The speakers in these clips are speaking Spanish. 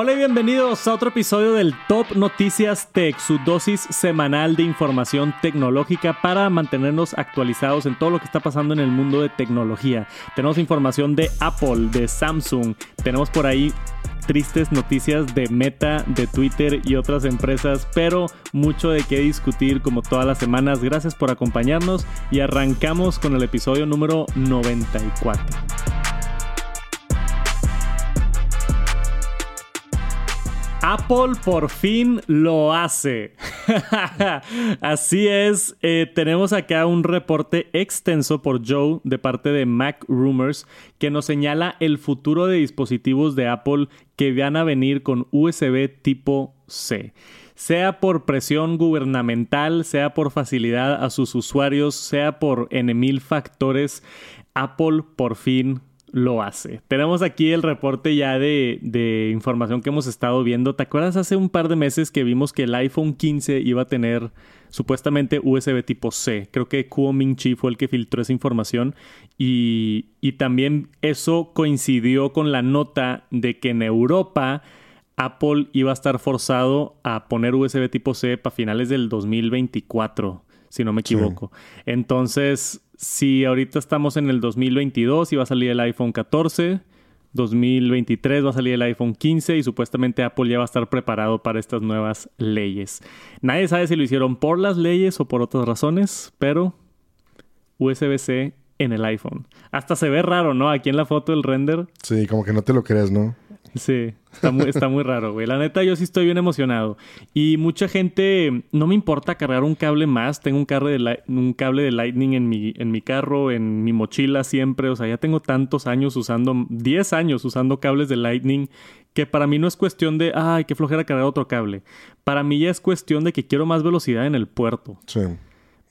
Hola y bienvenidos a otro episodio del Top Noticias Tech, su dosis semanal de información tecnológica para mantenernos actualizados en todo lo que está pasando en el mundo de tecnología. Tenemos información de Apple, de Samsung, tenemos por ahí tristes noticias de Meta, de Twitter y otras empresas, pero mucho de qué discutir como todas las semanas. Gracias por acompañarnos y arrancamos con el episodio número 94. Apple por fin lo hace. Así es, eh, tenemos acá un reporte extenso por Joe de parte de Mac Rumors que nos señala el futuro de dispositivos de Apple que van a venir con USB tipo C. Sea por presión gubernamental, sea por facilidad a sus usuarios, sea por N mil factores, Apple por fin lo hace. Tenemos aquí el reporte ya de, información que hemos estado viendo. ¿Te acuerdas hace un par de meses que vimos que el iPhone 15 iba a tener supuestamente USB tipo C? Creo que Kuo Ming Chi fue el que filtró esa información y, y también eso coincidió con la nota de que en Europa Apple iba a estar forzado a poner USB tipo C para finales del 2024, si no me equivoco. Entonces si ahorita estamos en el 2022 y va a salir el iPhone 14, 2023 va a salir el iPhone 15 y supuestamente Apple ya va a estar preparado para estas nuevas leyes. Nadie sabe si lo hicieron por las leyes o por otras razones, pero USB-C en el iPhone. Hasta se ve raro, ¿no? Aquí en la foto del render. Sí, como que no te lo crees, ¿no? Sí, está muy, está muy raro, güey. La neta, yo sí estoy bien emocionado. Y mucha gente, no me importa cargar un cable más. Tengo un cable de, un cable de Lightning en mi, en mi carro, en mi mochila siempre. O sea, ya tengo tantos años usando, 10 años usando cables de Lightning, que para mí no es cuestión de, ay, qué flojera cargar otro cable. Para mí ya es cuestión de que quiero más velocidad en el puerto. Sí.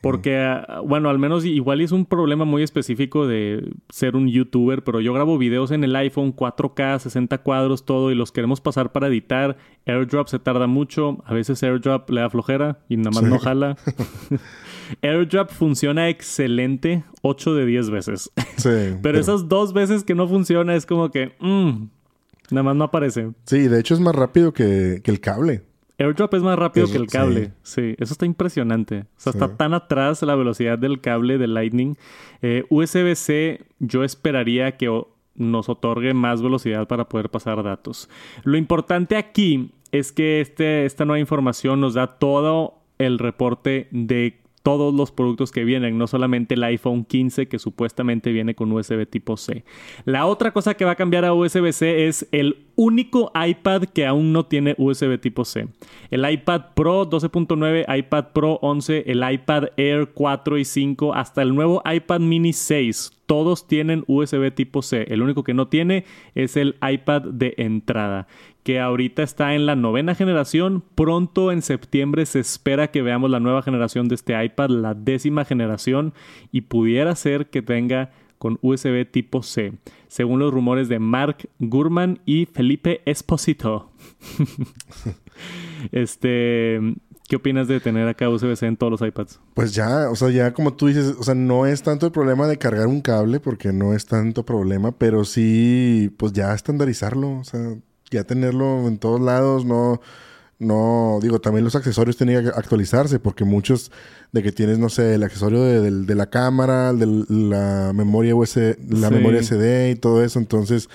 Porque, bueno, al menos igual es un problema muy específico de ser un youtuber, pero yo grabo videos en el iPhone 4K, 60 cuadros, todo, y los queremos pasar para editar. AirDrop se tarda mucho, a veces AirDrop le da flojera y nada más no jala. AirDrop funciona excelente 8 de 10 veces. Sí. pero, esas dos veces que no funciona es como que, mmm, nada más no aparece. Sí, de hecho es más rápido que, que el cable. AirDrop es más rápido que el cable. Sí. eso está impresionante. O sea, está tan atrás la velocidad del cable de Lightning. Eh, USB-C, yo esperaría que nos otorgue más velocidad para poder pasar datos. Lo importante aquí es que este, esta nueva información nos da todo el reporte de todos los productos que vienen, no solamente el iPhone 15 que supuestamente viene con USB tipo C. La otra cosa que va a cambiar a USB-C es el único iPad que aún no tiene USB tipo C. El iPad Pro 12.9, iPad Pro 11, el iPad Air 4 y 5, hasta el nuevo iPad mini 6. Todos tienen USB tipo C. El único que no tiene es el iPad de entrada que ahorita está en la novena generación. Pronto en septiembre se espera que veamos la nueva generación de este iPad, la décima generación, y pudiera ser que tenga con USB tipo C, según los rumores de Mark Gurman y Felipe Esposito. este, ¿Qué opinas de tener acá USB-C en todos los iPads? Pues ya, o sea, ya como tú dices, o sea, no es tanto el problema de cargar un cable, porque no es tanto problema, pero sí, pues ya estandarizarlo, o sea, ya tenerlo en todos lados, no, no, digo, también los accesorios tenían que actualizarse porque muchos de que tienes, no sé, el accesorio de, la cámara, de la memoria USB, la memoria SD y todo eso, entonces,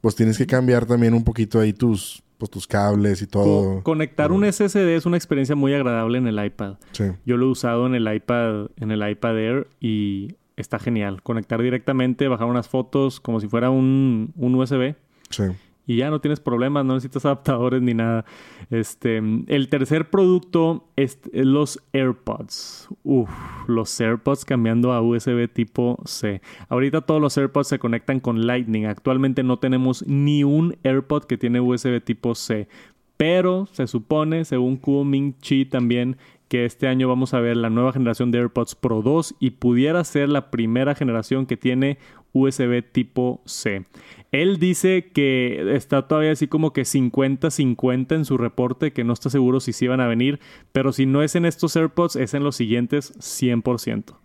pues tienes que cambiar también un poquito ahí tus, pues, tus cables y todo. conectar un SSD es una experiencia muy agradable en el iPad. Sí. Yo lo he usado en el iPad, en el iPad Air y está genial. Conectar directamente, bajar unas fotos como si fuera un, un USB. Sí y ya no tienes problemas, no necesitas adaptadores ni nada. Este, el tercer producto es los AirPods. Uf, los AirPods cambiando a USB tipo C. Ahorita todos los AirPods se conectan con Lightning. Actualmente no tenemos ni un AirPod que tiene USB tipo C. Pero se supone, según Kuo Ming Chi también, que este año vamos a ver la nueva generación de AirPods Pro 2 y pudiera ser la primera generación que tiene USB tipo C. Él dice que está todavía así como que 50-50 en su reporte, que no está seguro si sí van a venir, pero si no es en estos AirPods, es en los siguientes 100%.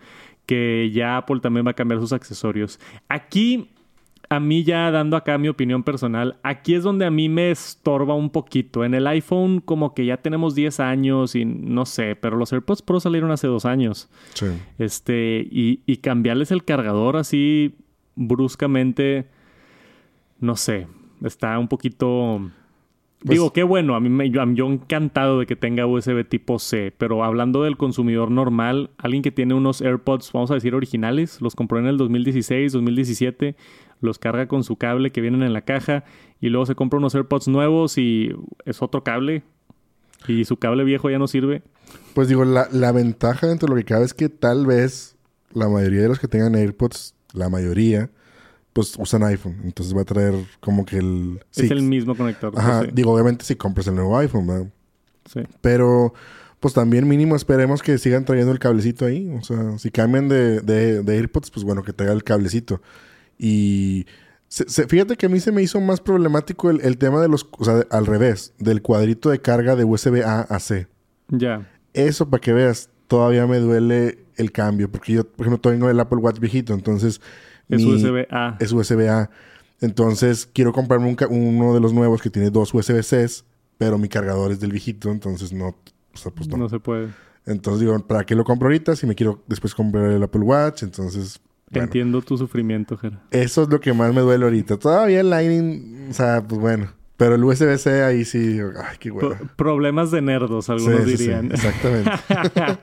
Que ya Apple también va a cambiar sus accesorios. Aquí a mí ya dando acá mi opinión personal, aquí es donde a mí me estorba un poquito. En el iPhone como que ya tenemos 10 años y no sé, pero los AirPods Pro salieron hace dos años. Sí. Este, y, y cambiarles el cargador así bruscamente, no sé, está un poquito... Pues Digo, qué bueno, a mí me, yo, yo encantado de que tenga USB tipo C, pero hablando del consumidor normal, alguien que tiene unos AirPods, vamos a decir originales, los compró en el 2016, 2017, los carga con su cable que vienen en la caja y luego se compra unos AirPods nuevos y es otro cable y su cable viejo ya no sirve. Pues digo, la, la ventaja dentro de lo que cabe es que tal vez la mayoría de los que tengan AirPods, la mayoría, pues usan iPhone. Entonces va a traer como que el... es sí, el mismo conector. Ajá, sí. digo, obviamente si compras el nuevo iPhone, ¿verdad? Sí. Pero pues también mínimo esperemos que sigan trayendo el cablecito ahí. O sea, si cambian de, de, de AirPods, pues bueno, que traiga el cablecito. Y se- se- fíjate que a mí se me hizo más problemático el, el tema de los... O sea, al revés, del cuadrito de carga de USB A a C. Ya. Eso, para que veas, todavía me duele el cambio. Porque yo, por ejemplo, tengo el Apple Watch viejito, entonces... Es mi- USB A. es USB-A. Entonces, quiero comprarme un uno de los nuevos que tiene dos USB-Cs, pero mi cargador es del viejito, entonces no. O sea, pues no. no se puede. Entonces digo, ¿para qué lo compro ahorita? Si me quiero después comprar el Apple Watch, entonces. Bueno, Entiendo tu sufrimiento, Jera. eso es lo que más me duele ahorita. Todavía el Lightning, o sea, pues bueno. Pero el USB-C ahí sí, ay, qué hueva. problemas de nerdos, algunos Sí, sí, sí, dirían. exactamente.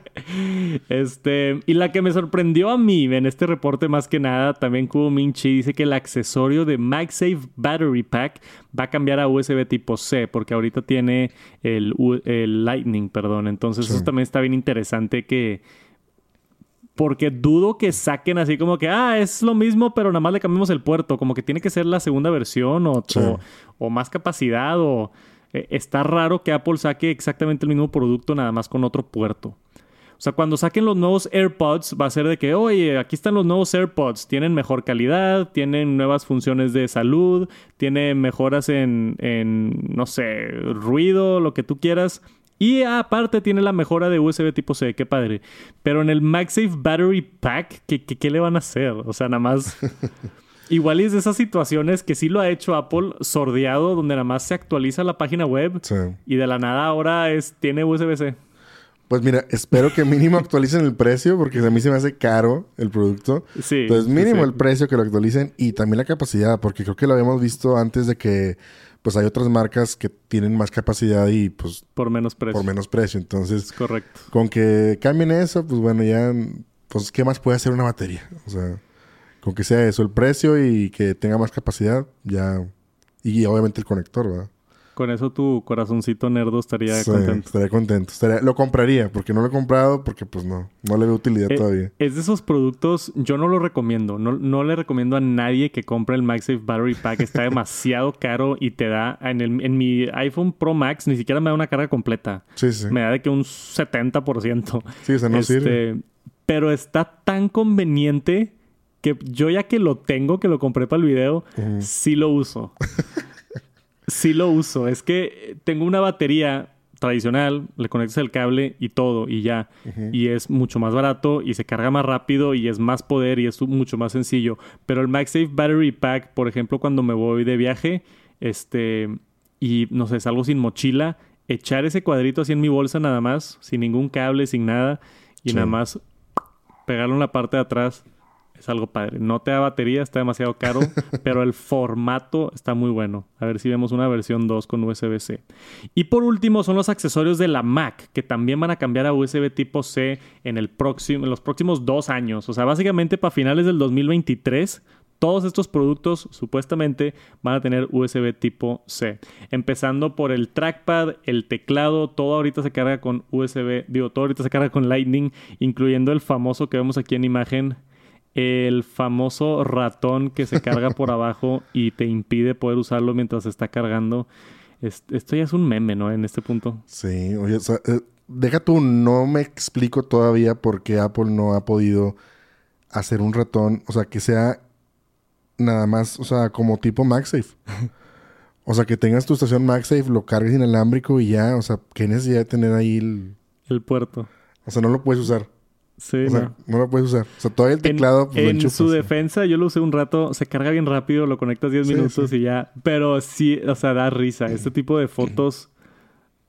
este, y la que me sorprendió a mí en este reporte más que nada, también Kubo Minchi dice que el accesorio de MagSafe Battery Pack va a cambiar a USB tipo C, porque ahorita tiene el, el Lightning, perdón. Entonces Sí. eso también está bien interesante que... Porque dudo que saquen así como que, ah, es lo mismo, pero nada más le cambiamos el puerto. Como que tiene que ser la segunda versión o, Sí. o, o más capacidad o... eh, está raro que Apple saque exactamente el mismo producto nada más con otro puerto. O sea, cuando saquen los nuevos AirPods, va a ser de que, oye, aquí están los nuevos AirPods, tienen mejor calidad, tienen nuevas funciones de salud, tienen mejoras en, en no sé, ruido, lo que tú quieras. Y aparte tiene la mejora de USB tipo C, qué padre. Pero en el MagSafe Battery Pack, ¿qué, qué, qué le van a hacer? O sea, nada más... Igual es de esas situaciones que sí lo ha hecho Apple sordeado, donde nada más se actualiza la página web Sí. y de la nada ahora es, tiene USB-C. Pues mira, espero que mínimo actualicen el precio, porque a mí se me hace caro el producto. Sí. Entonces, sí, mínimo sí. el precio que lo actualicen y también la capacidad, porque creo que lo habíamos visto antes de que pues hay otras marcas que tienen más capacidad y pues Por menos precio. por menos precio. Entonces, Es correcto. con que cambien eso, pues bueno, ya pues qué más puede hacer una batería? O sea, con que sea eso el precio y que tenga más capacidad, ya y obviamente el conector, ¿verdad? Con eso tu corazoncito nerdo estaría Sí, contento. Estaría contento. Estaría- lo compraría, porque no lo he comprado, porque pues no, no le veo utilidad Eh, todavía. Es de esos productos, yo no lo recomiendo. No, no le recomiendo a nadie que compre el MagSafe Battery Pack. Está demasiado caro y te da... En, el- en mi iPhone Pro Max ni siquiera me da una carga completa. Sí, sí. Me da de que un 70%. Sí, o sea, no Este, sirve. Pero está tan conveniente que yo ya que lo tengo, que lo compré para el video, Ujú. sí lo uso. sí lo uso. Es que tengo una batería tradicional, le conectas el cable y todo y ya. Y es mucho más barato y se carga más rápido y es más poder y es mucho más sencillo. Pero el MagSafe Battery Pack, por ejemplo, cuando me voy de viaje, este, y no sé, salgo sin mochila, echar ese cuadrito así en mi bolsa nada más, sin ningún cable, sin nada, y Sí. nada más pegarlo en la parte de atrás. Es algo padre. No te da batería, está demasiado caro, pero el formato está muy bueno. A ver si vemos una versión 2 con USB-C. Y por último son los accesorios de la Mac, que también van a cambiar a USB tipo C en, el próximo, en los próximos dos años. O sea, básicamente para finales del 2023, todos estos productos supuestamente van a tener USB tipo C. Empezando por el trackpad, el teclado, todo ahorita se carga con USB, digo, todo ahorita se carga con Lightning, incluyendo el famoso que vemos aquí en imagen, el famoso ratón que se carga por abajo y te impide poder usarlo mientras se está cargando. Es- Esto ya es un meme, ¿no? En este punto. Sí, oye, o sea, eh, deja tú, no me explico todavía por qué Apple no ha podido hacer un ratón, o sea, que sea nada más, o sea, como tipo MagSafe. o sea, que tengas tu estación MagSafe, lo cargues inalámbrico y ya, o sea, qué necesidad de tener ahí el... El puerto. O sea, no lo puedes usar. Sí, o sea, no. no lo puedes usar. O sea, todavía el teclado, pues en lo en enchufas. su defensa, yo lo usé un rato, se carga bien rápido, lo conectas 10 Sí, minutos sí. y ya. Pero sí, o sea, da risa. Este tipo de fotos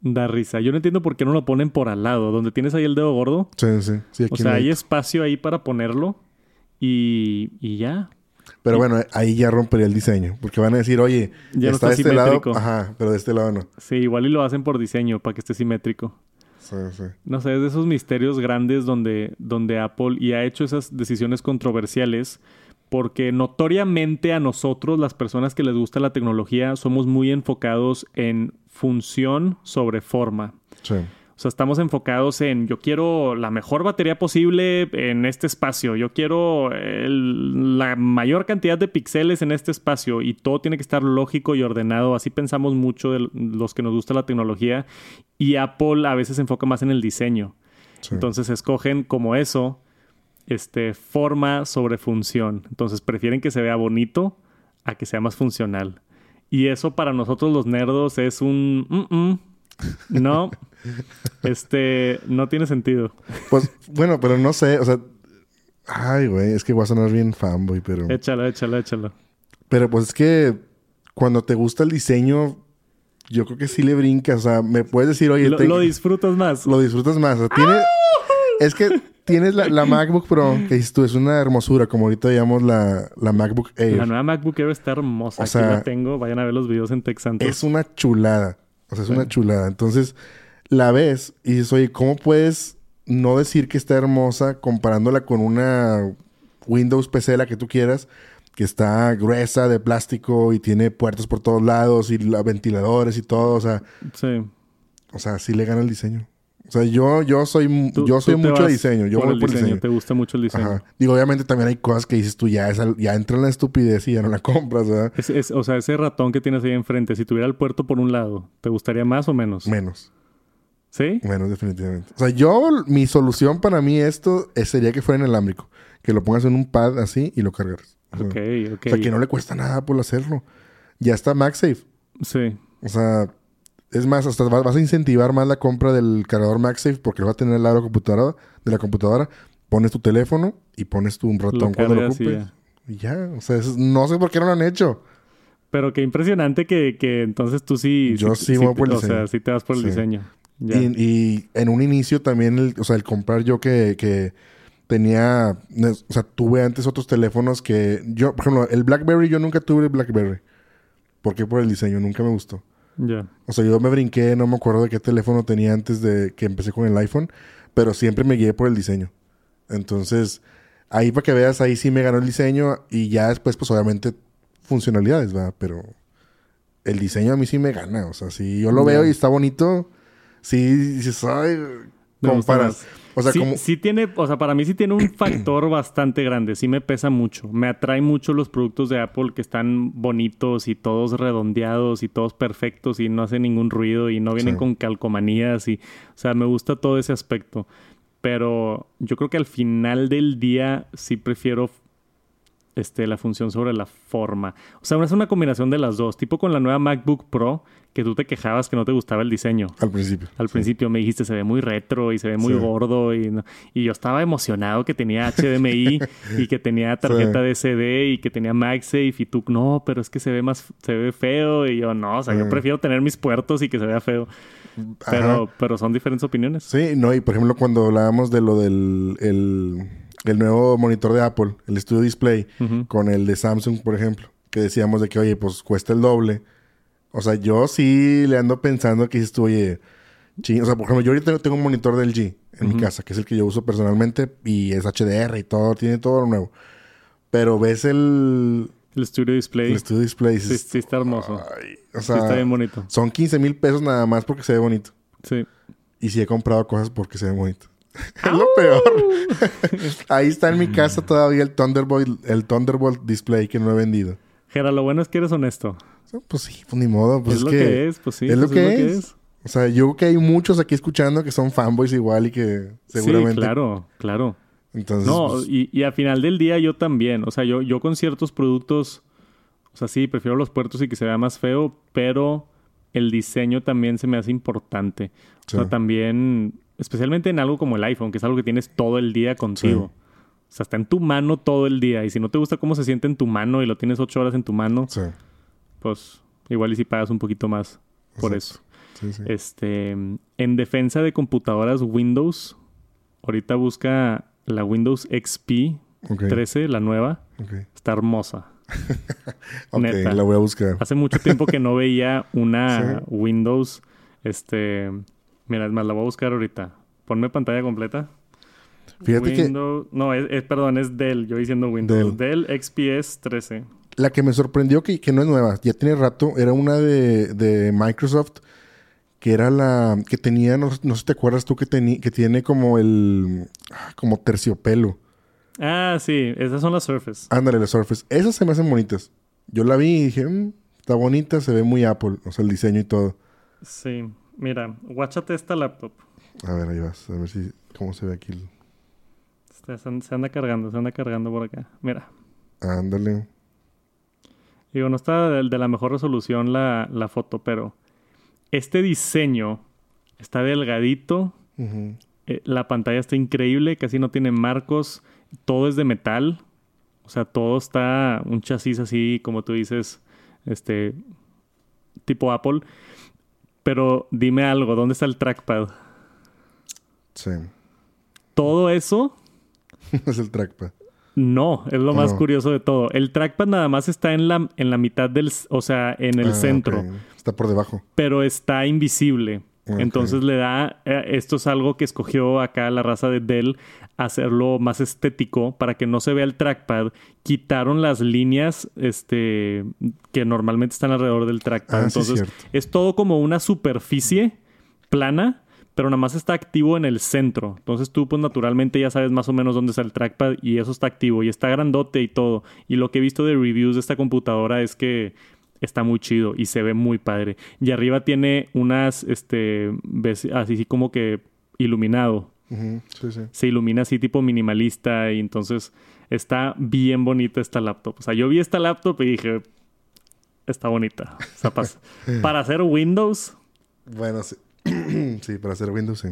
da risa. Yo no entiendo por qué no lo ponen por al lado, donde tienes ahí el dedo gordo. Sí, sí. sí aquí O sea, hay espacio ahí para ponerlo y, y ya. Pero bueno, ahí ya rompería el diseño. Porque van a decir, oye, Ya no está de este lado. simétrico. Ajá, pero de este lado no. Sí, igual y lo hacen por diseño, para que esté simétrico. Sí, sí. No sé, es de esos misterios grandes donde, donde Apple y ha hecho esas decisiones controversiales porque notoriamente a nosotros, las personas que les gusta la tecnología, somos muy enfocados en función sobre forma. Sí. O sea, estamos enfocados en yo quiero la mejor batería posible en este espacio, yo quiero el- la mayor cantidad de píxeles en este espacio y todo tiene que estar lógico y ordenado. Así pensamos mucho de los que nos gusta la tecnología y Apple a veces se enfoca más en el diseño. sí. Entonces escogen como eso, este, forma sobre función. Entonces prefieren que se vea bonito a que sea más funcional. Y eso para nosotros los nerdos es un... mm, mm. No, este, no tiene sentido. Pues, bueno, pero no sé, o sea... Ay, güey, es que voy a sonar bien fanboy, pero... Échalo, échalo, échalo. Pero pues es que cuando te gusta el diseño, yo creo que sí le brincas. O sea, me puedes decir, oye, Lo, te- lo disfrutas más. lo disfrutas más. O sea, tiene- es que tienes la, la MacBook Pro, que dices tú, es una hermosura, como ahorita llamamos la, la MacBook Air. La nueva MacBook Air está hermosa. O Aquí sea, la tengo. Vayan a ver los videos en Tech Santos. Es una chulada. O sea, es una chulada. Entonces, la ves y dices, oye, ¿cómo puedes no decir que está hermosa comparándola con una Windows PC, la que tú quieras, que está gruesa de plástico y tiene puertas por todos lados y la- ventiladores y todo? O sea, Sí. o sea, sí le gana el diseño. O sea, yo, yo soy, Tú- yo soy mucho de diseño. Yo voy el por diseño. diseño. Te gusta mucho el diseño. Ajá. Digo, obviamente también hay cosas que dices tú, ya, entra en la estupidez y ya no la compras, ¿verdad? Es- es- o sea, ese ratón que tienes ahí enfrente, si tuviera el puerto por un lado, ¿te gustaría más o menos? Menos. ¿Sí? Menos, definitivamente. O sea, yo, mi solución para mí esto eh, sería que fuera inalámbrico. Que lo pongas en un pad así y lo cargaras. O sea, Ok, ok. O sea, que no le cuesta nada por hacerlo. Ya está MagSafe. Sí. O sea, es más, hasta va- vas a incentivar más la compra del cargador MagSafe porque lo va a tener al lado de la computadora. De la computadora. Pones tu teléfono y pones tu un ratón cuando lo y ocupes. Y ya. O sea, es- no sé por qué no lo han hecho. Pero qué impresionante que, que entonces tú sí... Yo sí voy por el O sea, diseño. sí te vas por el Sí. diseño. Y en un inicio también, el, o sea, el comprar yo que, que tenía, o sea, tuve antes otros teléfonos que yo, por ejemplo, el BlackBerry, yo nunca tuve el BlackBerry. ¿Por qué? Por el diseño, nunca me gustó. Ya. O sea, yo me brinqué, no me acuerdo de qué teléfono tenía antes de que empecé con el iPhone, pero siempre me guié por el diseño. Entonces, ahí para que veas, ahí sí me ganó el diseño y ya después, pues obviamente, funcionalidades, ¿verdad? Pero el diseño a mí sí me gana. O sea, si yo lo veo y está bonito, sí dices, ay, comparas. O sea, sí, como... sí tiene, o sea, para mí sí tiene un factor bastante grande. Sí me pesa mucho. Me atrae mucho los productos de Apple que están bonitos y todos redondeados y todos perfectos y no hacen ningún ruido y no vienen Sí. con calcomanías y, o sea, me gusta todo ese aspecto. Pero yo creo que al final del día sí prefiero este, la función sobre la forma. O sea, es una combinación de las dos. Tipo con la nueva MacBook Pro, que tú te quejabas que no te gustaba el diseño. Al principio. Al sí. principio me dijiste se ve muy retro y se ve muy Sí. gordo y, no- y yo estaba emocionado que tenía HDMI y que tenía tarjeta Sí. de CD y que tenía MagSafe y tú no, pero es que se ve más se ve feo y yo no, o sea, yo Sí. prefiero tener mis puertos y que se vea feo. Ajá. Pero pero son diferentes opiniones. Sí, no, y por ejemplo, cuando hablábamos de lo del el, el nuevo monitor de Apple, el Studio Display, con el de Samsung, por ejemplo, que decíamos de que, oye, pues cuesta el doble. O sea, yo sí le ando pensando que tú, oye, ching- o sea, por ejemplo, yo ahorita tengo un monitor del G en mi casa, que es el que yo uso personalmente, y es HDR y todo, tiene todo lo nuevo. Pero ves el, El Studio Display el Studio Display sí, está hermoso. "Ay", o sí está bien bonito. son 15 mil pesos nada más porque se ve bonito. Sí. Y sí he comprado cosas porque se ve bonito. es lo peor. Ahí está en mi casa todavía el Thunderbolt, el Thunderbolt display que no he vendido. Gera, lo bueno es que eres honesto. Pues sí, pues ni modo. Pues es, es, lo que, que, es, pues sí. es lo pues que es. O sea, yo creo que hay muchos aquí escuchando que son fanboys igual y que seguramente. Sí, claro, claro. Entonces, No, pues, y, y al final del día yo también. O sea, yo, yo con ciertos productos, o sea, sí, prefiero los puertos y que se vea más feo, pero el diseño también se me hace importante. O sea, también, especialmente en algo como el iPhone, que es algo que tienes todo el día contigo. O sea, está en tu mano todo el día. Y si no te gusta cómo se siente en tu mano y lo tienes ocho horas en tu mano, Sí. pues igual y si pagas un poquito más por Exacto. eso. Sí. Este, en defensa de computadoras Windows, ahorita busca la Windows XP Ok, 13, la nueva. Está hermosa. Ok, neta. la voy a buscar. Hace mucho tiempo que no veía una. Windows. Este, mira, es más, la voy a buscar ahorita. Ponme pantalla completa. Fíjate que Windows, no, es, es- perdón, es Dell. Yo diciendo Windows. Dell, XPS 13. la que me sorprendió que, que no es nueva, ya tiene rato, era una de, de Microsoft que era la que tenía, no, no sé si te acuerdas tú que, teni- que tiene como el, ah, como terciopelo. Ah, sí, esas son las Surface. Ándale, las Surface. Esas se me hacen bonitas. Yo la vi y dije, "Mm, está bonita, se ve muy Apple, o sea, el diseño y todo. Sí, mira, guáchate esta laptop. A ver, ahí vas, a ver si, cómo se ve aquí. el- Este, Se, se anda cargando, se anda cargando por acá. Mira. Ándale. Digo, no está de, de la mejor resolución la, la foto, pero este diseño está delgadito. Eh, la pantalla está increíble, casi no tiene marcos. Todo es de metal. O sea, todo está un chasis así, como tú dices, este tipo Apple. Pero dime algo, ¿dónde está el trackpad? Sí. Todo eso es el trackpad. No, es lo más curioso de todo. El trackpad nada más está en la, en la mitad del, o sea, en el Ah, centro. Está por debajo. pero está invisible. Entonces le da, eh, esto es algo que escogió acá la raza de Dell, hacerlo más estético para que no se vea el trackpad. Quitaron las líneas este, que normalmente están alrededor del trackpad. Ah, Entonces es todo como una superficie plana, pero nada más está activo en el centro. Entonces tú, pues naturalmente ya sabes más o menos dónde está el trackpad y eso está activo y está grandote y todo. Y lo que he visto de reviews de esta computadora es que está muy chido y se ve muy padre. Y arriba tiene unas, este, así como que iluminado. Ujú, Sí, sí. Se ilumina así tipo minimalista y entonces está bien bonita esta laptop. O sea, yo vi esta laptop y dije, está bonita. O sea, pas- para hacer Windows, Bueno, sí. sí, para hacer Windows, sí.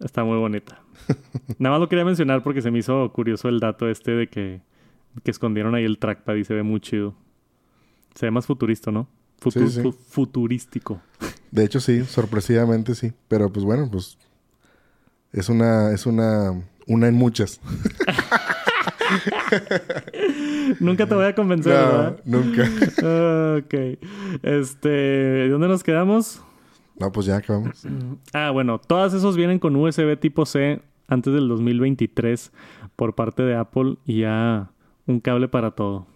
Está muy bonita. Nada más lo quería mencionar porque se me hizo curioso el dato este de que, que escondieron ahí el trackpad y se ve muy chido. Se ve más futurista, ¿no? Futu- Sí, sí. fu- futurístico. De hecho, sí, sorpresivamente sí. Pero pues bueno, pues. Es una. Es una. Una en muchas. Nunca te voy a convencer, No, ¿verdad? nunca. Ok. Este, ¿de dónde nos quedamos? No, pues ya acabamos. Ah, bueno, todas esos vienen con USB tipo C antes del 2023 por parte de Apple y ya un cable para todo.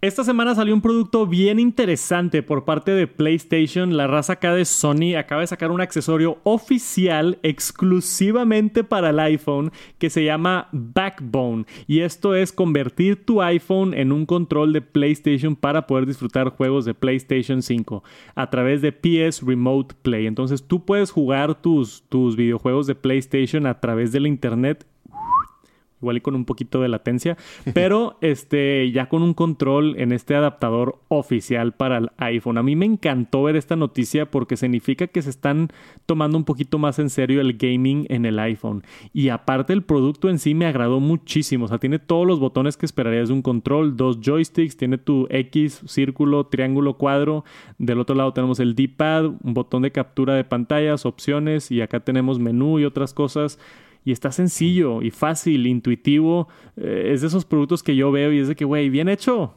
Esta semana salió un producto bien interesante por parte de PlayStation. La raza acá de Sony acaba de sacar un accesorio oficial exclusivamente para el iPhone que se llama Backbone. Y esto es convertir tu iPhone en un control de PlayStation para poder disfrutar juegos de PlayStation 5 a través de PS Remote Play. Entonces tú puedes jugar tus, tus videojuegos de PlayStation a través de la internet igual y con un poquito de latencia, pero este ya con un control en este adaptador oficial para el iPhone. A mí me encantó ver esta noticia porque significa que se están tomando un poquito más en serio el gaming en el iPhone. Y aparte el producto en sí me agradó muchísimo, o sea, tiene todos los botones que esperarías de un control, dos joysticks, tiene tu X, círculo, triángulo, cuadro, del otro lado tenemos el D-pad, un botón de captura de pantallas, opciones y acá tenemos menú y otras cosas. Y está sencillo y fácil, intuitivo. Eh, es de esos productos que yo veo y es de que, güey, bien hecho.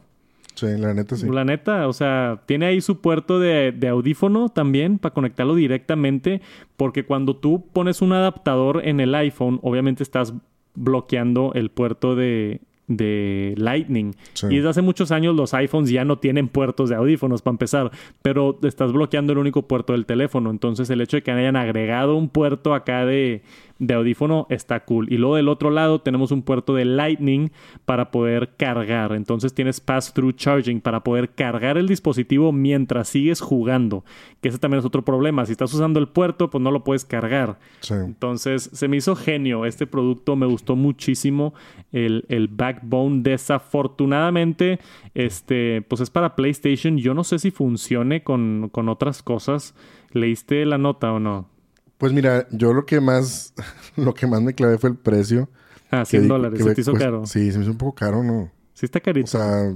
Sí, la neta sí. La neta, o sea, tiene ahí su puerto de, de audífono también para conectarlo directamente. Porque cuando tú pones un adaptador en el iPhone, obviamente estás bloqueando el puerto de, de Lightning. Sí. Y desde hace muchos años los iPhones ya no tienen puertos de audífonos para empezar, pero estás bloqueando el único puerto del teléfono. Entonces el hecho de que hayan agregado un puerto acá de de audífono está cool. Y luego del otro lado tenemos un puerto de Lightning para poder cargar. Entonces tienes pass-through charging para poder cargar el dispositivo mientras sigues jugando. Que ese también es otro problema. Si estás usando el puerto, pues no lo puedes cargar. Entonces se me hizo genio este producto. Me gustó muchísimo el, el backbone. Desafortunadamente, este, pues es para PlayStation. Yo no sé si funcione con, con otras cosas. ¿Leíste la nota o no? Pues mira, yo lo que más, lo que más me clavé fue el precio. Ah, 100 dólares. ¿Se te hizo caro? Sí, se me hizo un poco caro, ¿no? Sí está carito. O sea,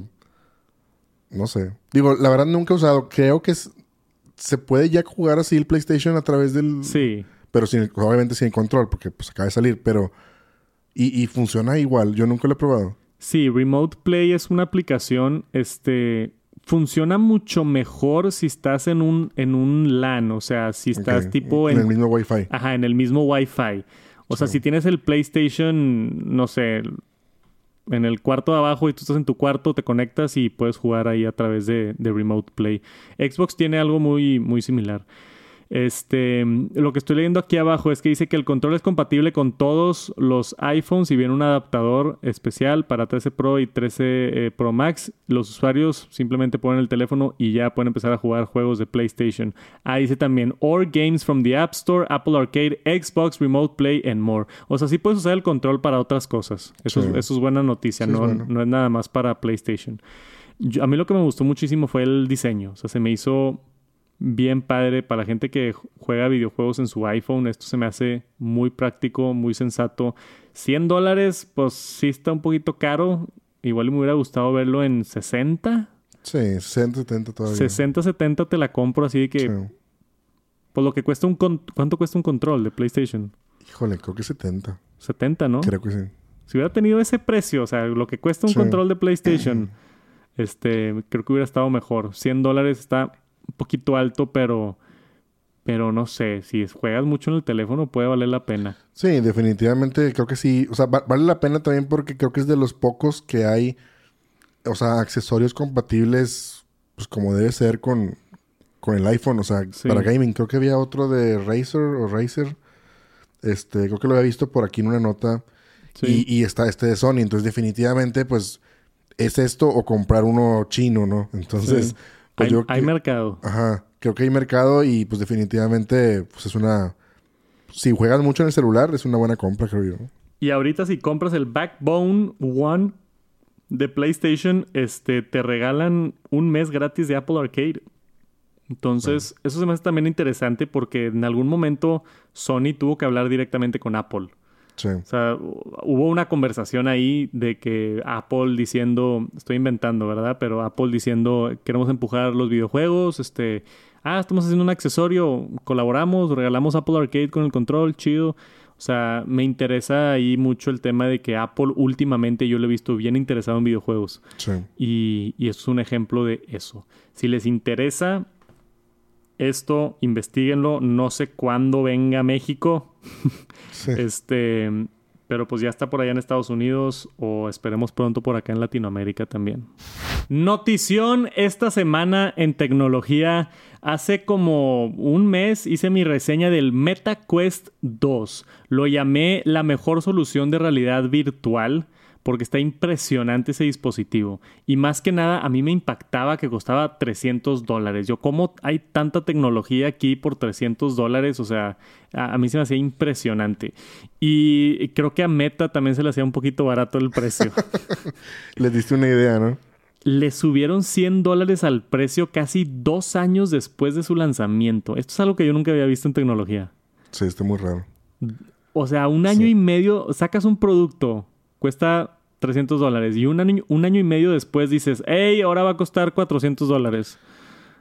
no sé. Digo, la verdad nunca he usado. Creo que se puede ya jugar así el PlayStation a través del... Sí. Pero sin, obviamente sin control, porque pues acaba de salir, pero... Y, y funciona igual. Yo nunca lo he probado. Sí, Remote Play es una aplicación, este funciona mucho mejor si estás en un, en un LAN, o sea, si estás tipo en, en, el mismo Wi-Fi. Ajá, en el mismo Wi-Fi. O sea, si tienes el PlayStation, no sé, en el cuarto de abajo y tú estás en tu cuarto, te conectas y puedes jugar ahí a través de, de Remote Play. Xbox tiene algo muy, muy similar. Este, lo que estoy leyendo aquí abajo es que dice que el control es compatible con todos los iPhones y viene un adaptador especial para 13 Pro y 13 eh, Pro Max. Los usuarios simplemente ponen el teléfono y ya pueden empezar a jugar juegos de PlayStation. Ahí dice también or games from the App Store, Apple Arcade, Xbox, Remote Play and more. O sea, sí puedes usar el control para otras cosas. Eso, es, buena noticia, no, es no es nada más para PlayStation. a mí lo que me gustó muchísimo fue el diseño. O sea, se me hizo bien padre para la gente que juega videojuegos en su iPhone. Esto se me hace muy práctico, muy sensato. 100 dólares, pues sí está un poquito caro. Igual me hubiera gustado verlo en 60. Sí, 60, 70 todavía. 60, 70 te la compro así que... Pues lo que cuesta un... ¿Cuánto cuesta un control de PlayStation? Híjole, creo que 70. 70, ¿no? Creo que sí. Si hubiera tenido ese precio, o sea, lo que cuesta un control de PlayStation, este, creo que hubiera estado mejor. 100 dólares está un poquito alto, pero, pero no sé, si juegas mucho en el teléfono puede valer la pena. Sí, definitivamente creo que sí. O sea, vale la pena también porque creo que es de los pocos que hay, o sea, accesorios compatibles, pues como debe ser con, con el iPhone, o sea, para gaming. Creo que había otro de Razer o Razer. Este, creo que lo había visto por aquí en una nota. Y, y, está este de Sony. Entonces, definitivamente, pues, es esto o comprar uno chino, ¿no? Entonces, pues hay, mercado. Ajá. Creo que hay mercado y pues definitivamente pues es una... Si juegas mucho en el celular es una buena compra, creo yo. Y ahorita si compras el Backbone One de PlayStation, este, te regalan un mes gratis de Apple Arcade. Entonces, eso se me hace también interesante porque en algún momento Sony tuvo que hablar directamente con Apple. O sea, hubo una conversación ahí de que Apple diciendo, estoy inventando, ¿verdad? Pero Apple diciendo, queremos empujar los videojuegos, este, ah, estamos haciendo un accesorio, colaboramos, regalamos Apple Arcade con el control, chido. O sea, me interesa ahí mucho el tema de que Apple últimamente yo lo he visto bien interesado en videojuegos. Sí. Y, y es un ejemplo de eso. Si les interesa, esto, investiguenlo. No sé cuándo venga a México. Este, pero pues ya está por allá en Estados Unidos o esperemos pronto por acá en Latinoamérica también. Notición esta semana en tecnología. Hace como un mes hice mi reseña del MetaQuest 2. Lo llamé la mejor solución de realidad virtual porque está impresionante ese dispositivo. Y más que nada, a mí me impactaba que costaba 300 dólares. Yo, ¿cómo hay tanta tecnología aquí por 300 dólares? O sea, a, mí se me hacía impresionante. Y creo que a Meta también se le hacía un poquito barato el precio. Le diste una idea, ¿no? Le subieron 100 dólares al precio casi dos años después de su lanzamiento. Esto es algo que yo nunca había visto en tecnología. Sí, está muy raro. O sea, un año y medio sacas un producto cuesta 300 dólares. Y un año, un año y medio después dices, hey, ahora va a costar 400 dólares.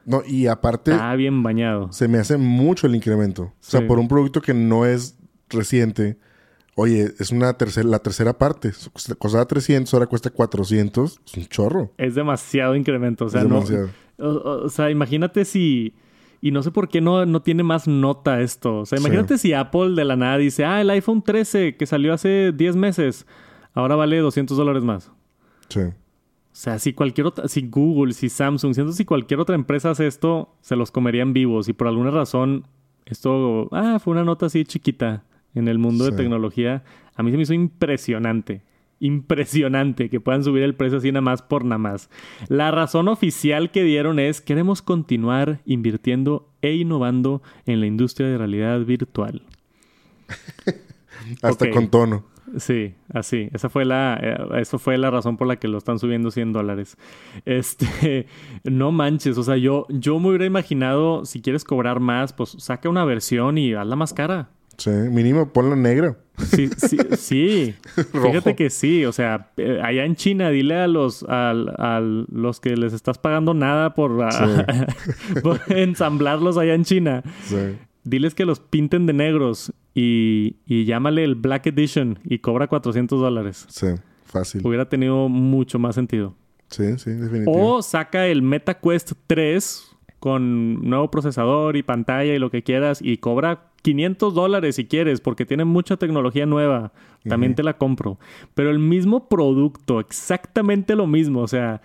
No, y aparte... Está bien bañado. Se me hace mucho el incremento. O sea, por un producto que no es reciente, oye, es una tercera, la tercera parte. Costaba 300, ahora cuesta 400. Es un chorro. Es demasiado incremento. O sea, no... O, sea, imagínate si... Y no sé por qué no, no tiene más nota esto. O sea, imagínate si Apple de la nada dice, ah, el iPhone 13 que salió hace 10 meses ahora vale 200 dólares más. Sí. O sea, si cualquier otra, si Google, si Samsung, siento si cualquier otra empresa hace esto, se los comerían vivos. Y por alguna razón, esto, ah, fue una nota así chiquita. en el mundo de tecnología, a mí se me hizo impresionante. Impresionante que puedan subir el precio así nada más por nada más. La razón oficial que dieron es queremos continuar invirtiendo e innovando en la industria de realidad virtual. Hasta con tono. Sí, así. Esa fue la, eh, eso fue la razón por la que lo están subiendo 100 dólares. Este, no manches. O sea, yo, yo me hubiera imaginado, si quieres cobrar más, pues saca una versión y hazla más cara. Sí, mínimo ponlo negro. Sí, sí, sí. Fíjate que sí. O sea, eh, allá en China, dile a los, al- a los que les estás pagando nada por, ah, por ensamblarlos allá en China. Sí. Diles que los pinten de negros y, y llámale el Black Edition y cobra 400 dólares. Sí, fácil. Hubiera tenido mucho más sentido. Sí, sí, definitivo. O saca el MetaQuest 3 con nuevo procesador y pantalla y lo que quieras y cobra 500 dólares si quieres porque tiene mucha tecnología nueva. También te la compro. Pero el mismo producto, exactamente lo mismo. O sea,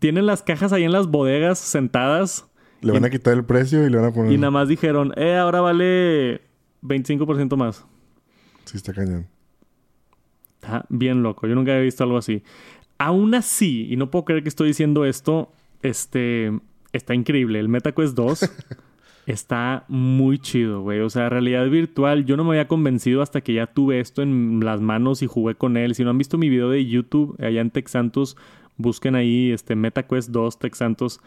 tienen las cajas ahí en las bodegas sentadas Le van a quitar el precio y le van a poner... y nada más dijeron, eh, ahora vale 25% más. Sí, está cañón. Está bien loco. Yo nunca había visto algo así. Aún así, y no puedo creer que estoy diciendo esto, este está increíble. El MetaQuest 2 está muy chido, güey. O sea, realidad virtual, yo no me había convencido hasta que ya tuve esto en las manos y jugué con él. Si no han visto mi video de YouTube allá en Texantos, busquen ahí este MetaQuest 2 Texantos.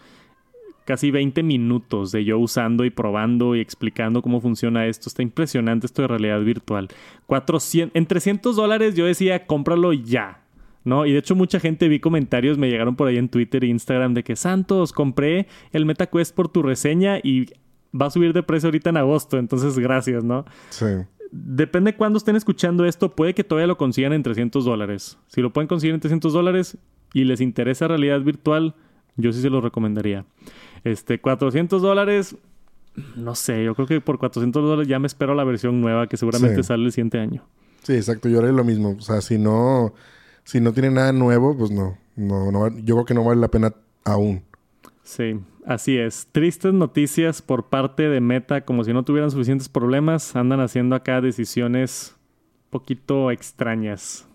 Casi 20 minutos de yo usando y probando y explicando cómo funciona esto. Está impresionante esto de realidad virtual. 400, en 300 dólares yo decía, cómpralo ya. ¿no? Y de hecho mucha gente vi comentarios, me llegaron por ahí en Twitter e Instagram de que Santos, compré el MetaQuest por tu reseña y va a subir de precio ahorita en agosto, entonces gracias, ¿no? Sí. Depende de cuándo estén escuchando esto, puede que todavía lo consigan en 300 dólares. Si lo pueden conseguir en 300 dólares y les interesa realidad virtual, yo sí se lo recomendaría. Este, 400 dólares, no sé, yo creo que por 400 dólares ya me espero la versión nueva que seguramente Sí. sale el siguiente año. Sí, exacto. Yo haré lo mismo. O sea, si no... Si no tiene nada nuevo, pues no. no, no yo creo que no vale la pena aún. Sí, así es. Tristes noticias por parte de Meta, como si no tuvieran suficientes problemas, andan haciendo acá decisiones poquito extrañas.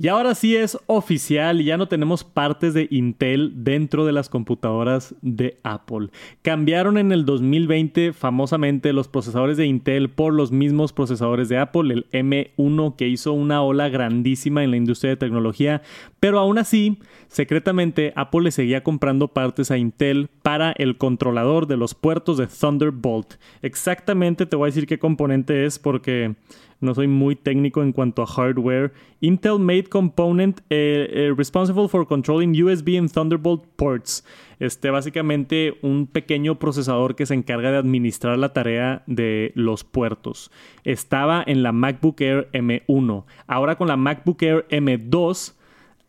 Y ahora sí es oficial, ya no tenemos partes de Intel dentro de las computadoras de Apple. Cambiaron en el 2020 famosamente los procesadores de Intel por los mismos procesadores de Apple, el M1 que hizo una ola grandísima en la industria de tecnología, pero aún así, secretamente Apple le seguía comprando partes a Intel para el controlador de los puertos de Thunderbolt. Exactamente te voy a decir qué componente es porque no soy muy técnico en cuanto a hardware. Intel Made Component eh, eh, responsible for controlling USB and Thunderbolt ports. Este, básicamente un pequeño procesador que se encarga de administrar la tarea de los puertos. Estaba en la MacBook Air M1. Ahora con la MacBook Air M2,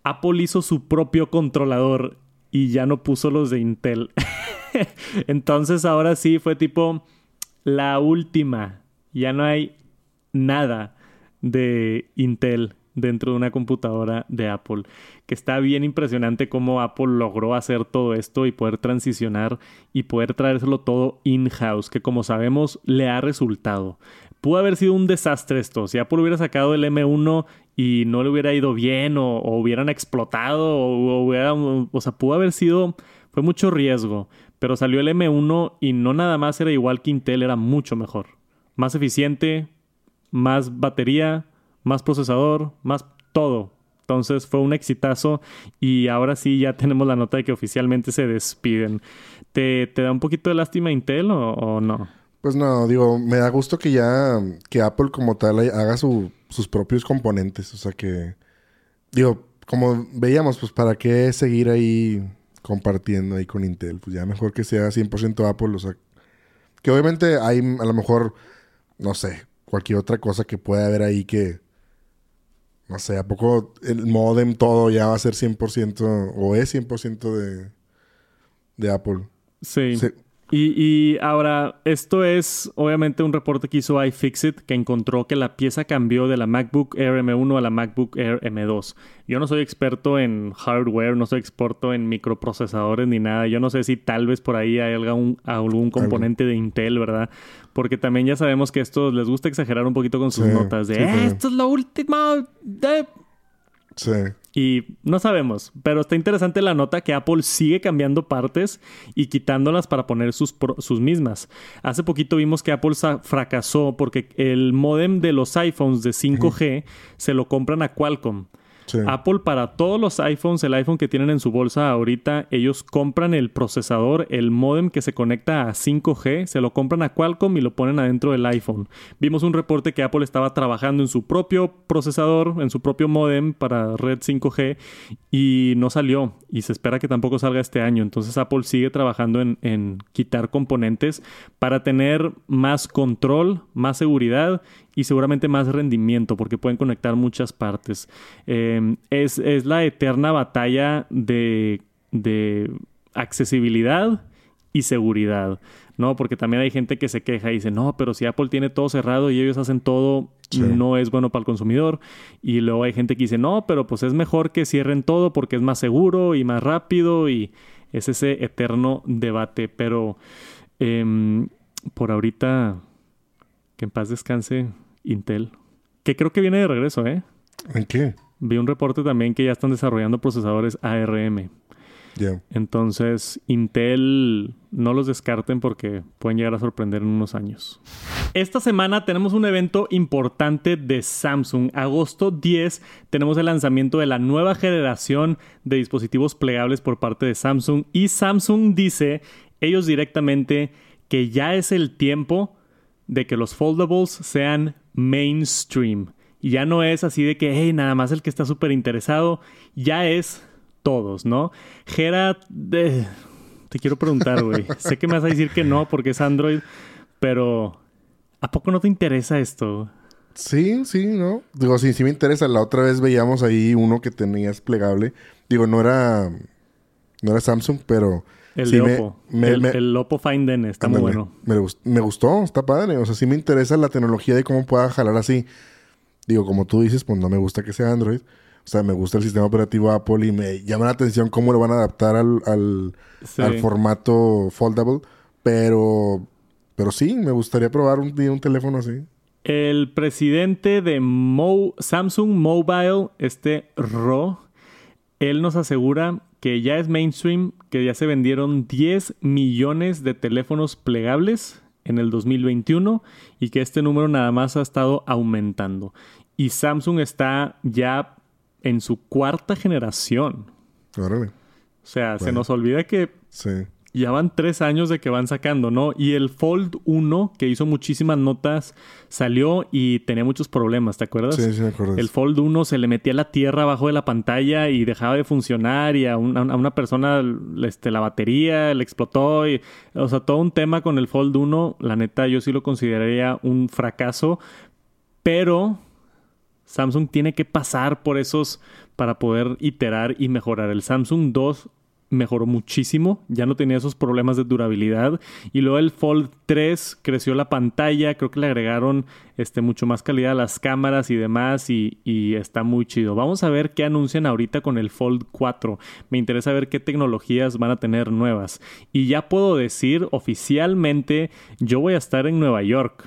Apple hizo su propio controlador y ya no puso los de Intel. Entonces ahora sí fue tipo la última. Ya no hay nada de Intel dentro de una computadora de Apple. Que está bien impresionante cómo Apple logró hacer todo esto y poder transicionar y poder traérselo todo in-house, que como sabemos le ha resultado. Pudo haber sido un desastre esto. Si Apple hubiera sacado el M1 y no le hubiera ido bien o, hubieran explotado o, o hubiera, o sea, pudo haber sido, fue mucho riesgo. Pero salió el M1 y no nada más era igual que Intel, era mucho mejor. Más eficiente, más batería, más procesador, más todo. Entonces fue un exitazo y ahora sí ya tenemos la nota de que oficialmente se despiden. ¿Te, te da un poquito de lástima Intel o, no? Pues no, digo, me da gusto que ya... Que Apple como tal haga su- sus propios componentes. O sea que... Digo, como veíamos, pues para qué seguir ahí compartiendo ahí con Intel. Pues ya mejor que sea 100% Apple. O sea... Que obviamente hay a lo mejor... No sé, cualquier otra cosa que pueda haber ahí que... No sé, ¿a poco el modem todo ya va a ser 100% o es 100% de, de Apple? Sí. Se- Y, y, ahora, esto es obviamente un reporte que hizo iFixit que encontró que la pieza cambió de la MacBook Air M1 a la MacBook Air M2. Yo no soy experto en hardware, no soy experto en microprocesadores ni nada. Yo no sé si tal vez por ahí hay algún, algún componente de Intel, ¿verdad? Porque también ya sabemos que esto les gusta exagerar un poquito con sus notas de eh, esto es lo último de... Sí. Y no sabemos, pero está interesante la nota que Apple sigue cambiando partes y quitándolas para poner sus, sus mismas. Hace poquito vimos que Apple fracasó porque el modem de los iPhones de 5G se lo compran a Qualcomm. Apple para todos los iPhones, el iPhone que tienen en su bolsa ahorita, ellos compran el procesador, el modem que se conecta a 5G, se lo compran a Qualcomm y lo ponen adentro del iPhone. Vimos un reporte que Apple estaba trabajando en su propio procesador, en su propio modem para red 5G y no salió y se espera que tampoco salga este año. Entonces Apple sigue trabajando en, en quitar componentes para tener más control, más seguridad y seguramente más rendimiento porque pueden conectar muchas partes. Em, es, la eterna batalla de, de accesibilidad y seguridad, ¿no? Porque también hay gente que se queja y dice, no, pero si Apple tiene todo cerrado y ellos hacen todo, no es bueno para el consumidor. Y luego hay gente que dice, no, pero pues es mejor que cierren todo porque es más seguro y más rápido y es ese eterno debate. Pero em, por ahorita, que en paz descanse Intel. Que creo que viene de regreso, ¿eh? ¿En qué? Vi un reporte también que ya están desarrollando procesadores ARM. Ya. Entonces, Intel no los descarten porque pueden llegar a sorprender en unos años. Esta semana tenemos un evento importante de Samsung. Agosto 10 tenemos el lanzamiento de la nueva generación de dispositivos plegables por parte de Samsung. Y Samsung dice, ellos directamente, que ya es el tiempo de que los foldables sean mainstream. Y ya no es así de que, hey, nada más el que está súper interesado, ya es todos, ¿no? Gerard, te quiero preguntar, güey. sé que me vas a decir que no porque es Android, pero ¿a poco no te interesa esto? Sí, sí, ¿no? Digo, sí, sí me interesa. La otra vez veíamos ahí uno que tenías plegable. Digo, no era, no era Samsung, pero el de Oppo. el, Oppo Find N está muy bueno. Me, gustó, está padre. O sea, sí me interesa la tecnología de cómo pueda jalar así. Digo, como tú dices, pues no me gusta que sea Android. O sea, me gusta el sistema operativo Apple y me llama la atención cómo lo van a adaptar al, al, formato foldable. Pero, pero sí, me gustaría probar un día un teléfono así. El presidente de Samsung Mobile, este Ro, él nos asegura que ya es mainstream, que ya se vendieron 10 millones de teléfonos plegables en el 2021 y que este número nada más ha estado aumentando. Y Samsung está ya en su cuarta generación. Órale. O sea, se nos olvida que sí ya van tres años de que van sacando, ¿no? Y el Fold 1, que hizo muchísimas notas, salió y tenía muchos problemas, ¿te acuerdas? Sí, sí, me acuerdo. El Fold 1 se le metía la tierra abajo de la pantalla y dejaba de funcionar y a, una persona este, la batería le explotó. Y, o sea, todo un tema con el Fold 1, la neta yo sí lo consideraría un fracaso, pero Samsung tiene que pasar por esos para poder iterar y mejorar. El Samsung 2 mejoró muchísimo, ya no tenía esos problemas de durabilidad. Y luego el Fold 3 creció la pantalla, creo que le agregaron este, mucho más calidad a las cámaras y demás y, y, está muy chido. Vamos a ver qué anuncian ahorita con el Fold 4, me interesa ver qué tecnologías van a tener nuevas. Y ya puedo decir oficialmente yo voy a estar en Nueva York.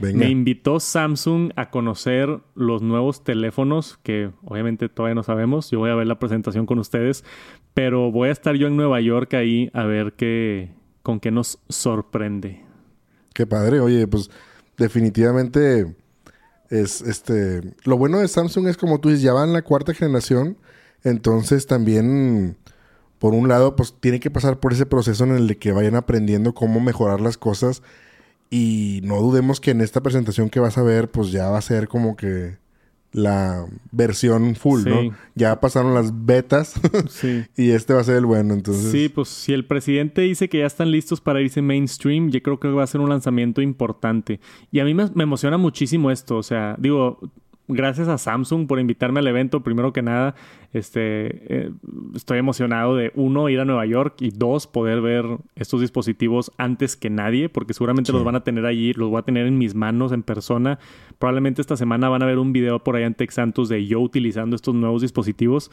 Me invitó Samsung a conocer los nuevos teléfonos, que obviamente todavía no sabemos. Yo voy a ver la presentación con ustedes, pero voy a estar yo en Nueva York ahí a ver qué, con qué nos sorprende. Qué padre, oye, pues definitivamente es este. Lo bueno de Samsung es como tú dices, ya va en la cuarta generación, entonces también por un lado, pues tiene que pasar por ese proceso en el que vayan aprendiendo cómo mejorar las cosas y no dudemos que en esta presentación que vas a ver, pues ya va a ser como que la versión full, ¿no? Ya pasaron las betas sí. y este va a ser el bueno, entonces. Sí, pues si el presidente dice que ya están listos para irse mainstream, yo creo que va a ser un lanzamiento importante. Y a mí me, me emociona muchísimo esto, o sea, digo, gracias a Samsung por invitarme al evento, primero que nada. Este, eh, estoy emocionado de uno, ir a Nueva York y dos, poder ver estos dispositivos antes que nadie, porque seguramente los van a tener allí, los voy a tener en mis manos en persona. Probablemente esta semana van a ver un video por allá en Texantos de yo utilizando estos nuevos dispositivos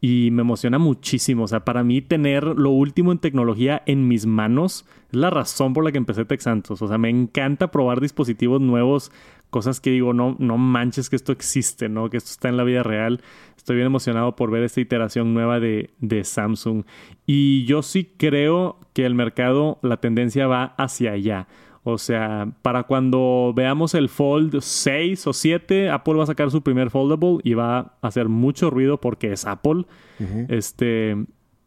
y me emociona muchísimo. O sea, para mí tener lo último en tecnología en mis manos es la razón por la que empecé Texantos. O sea, me encanta probar dispositivos nuevos cosas que digo, no, no manches que esto existe, ¿no? Que esto está en la vida real. Estoy bien emocionado por ver esta iteración nueva de, de Samsung. Y yo sí creo que el mercado, la tendencia va hacia allá. O sea, para cuando veamos el Fold 6 o 7, Apple va a sacar su primer foldable y va a hacer mucho ruido porque es Apple. Este,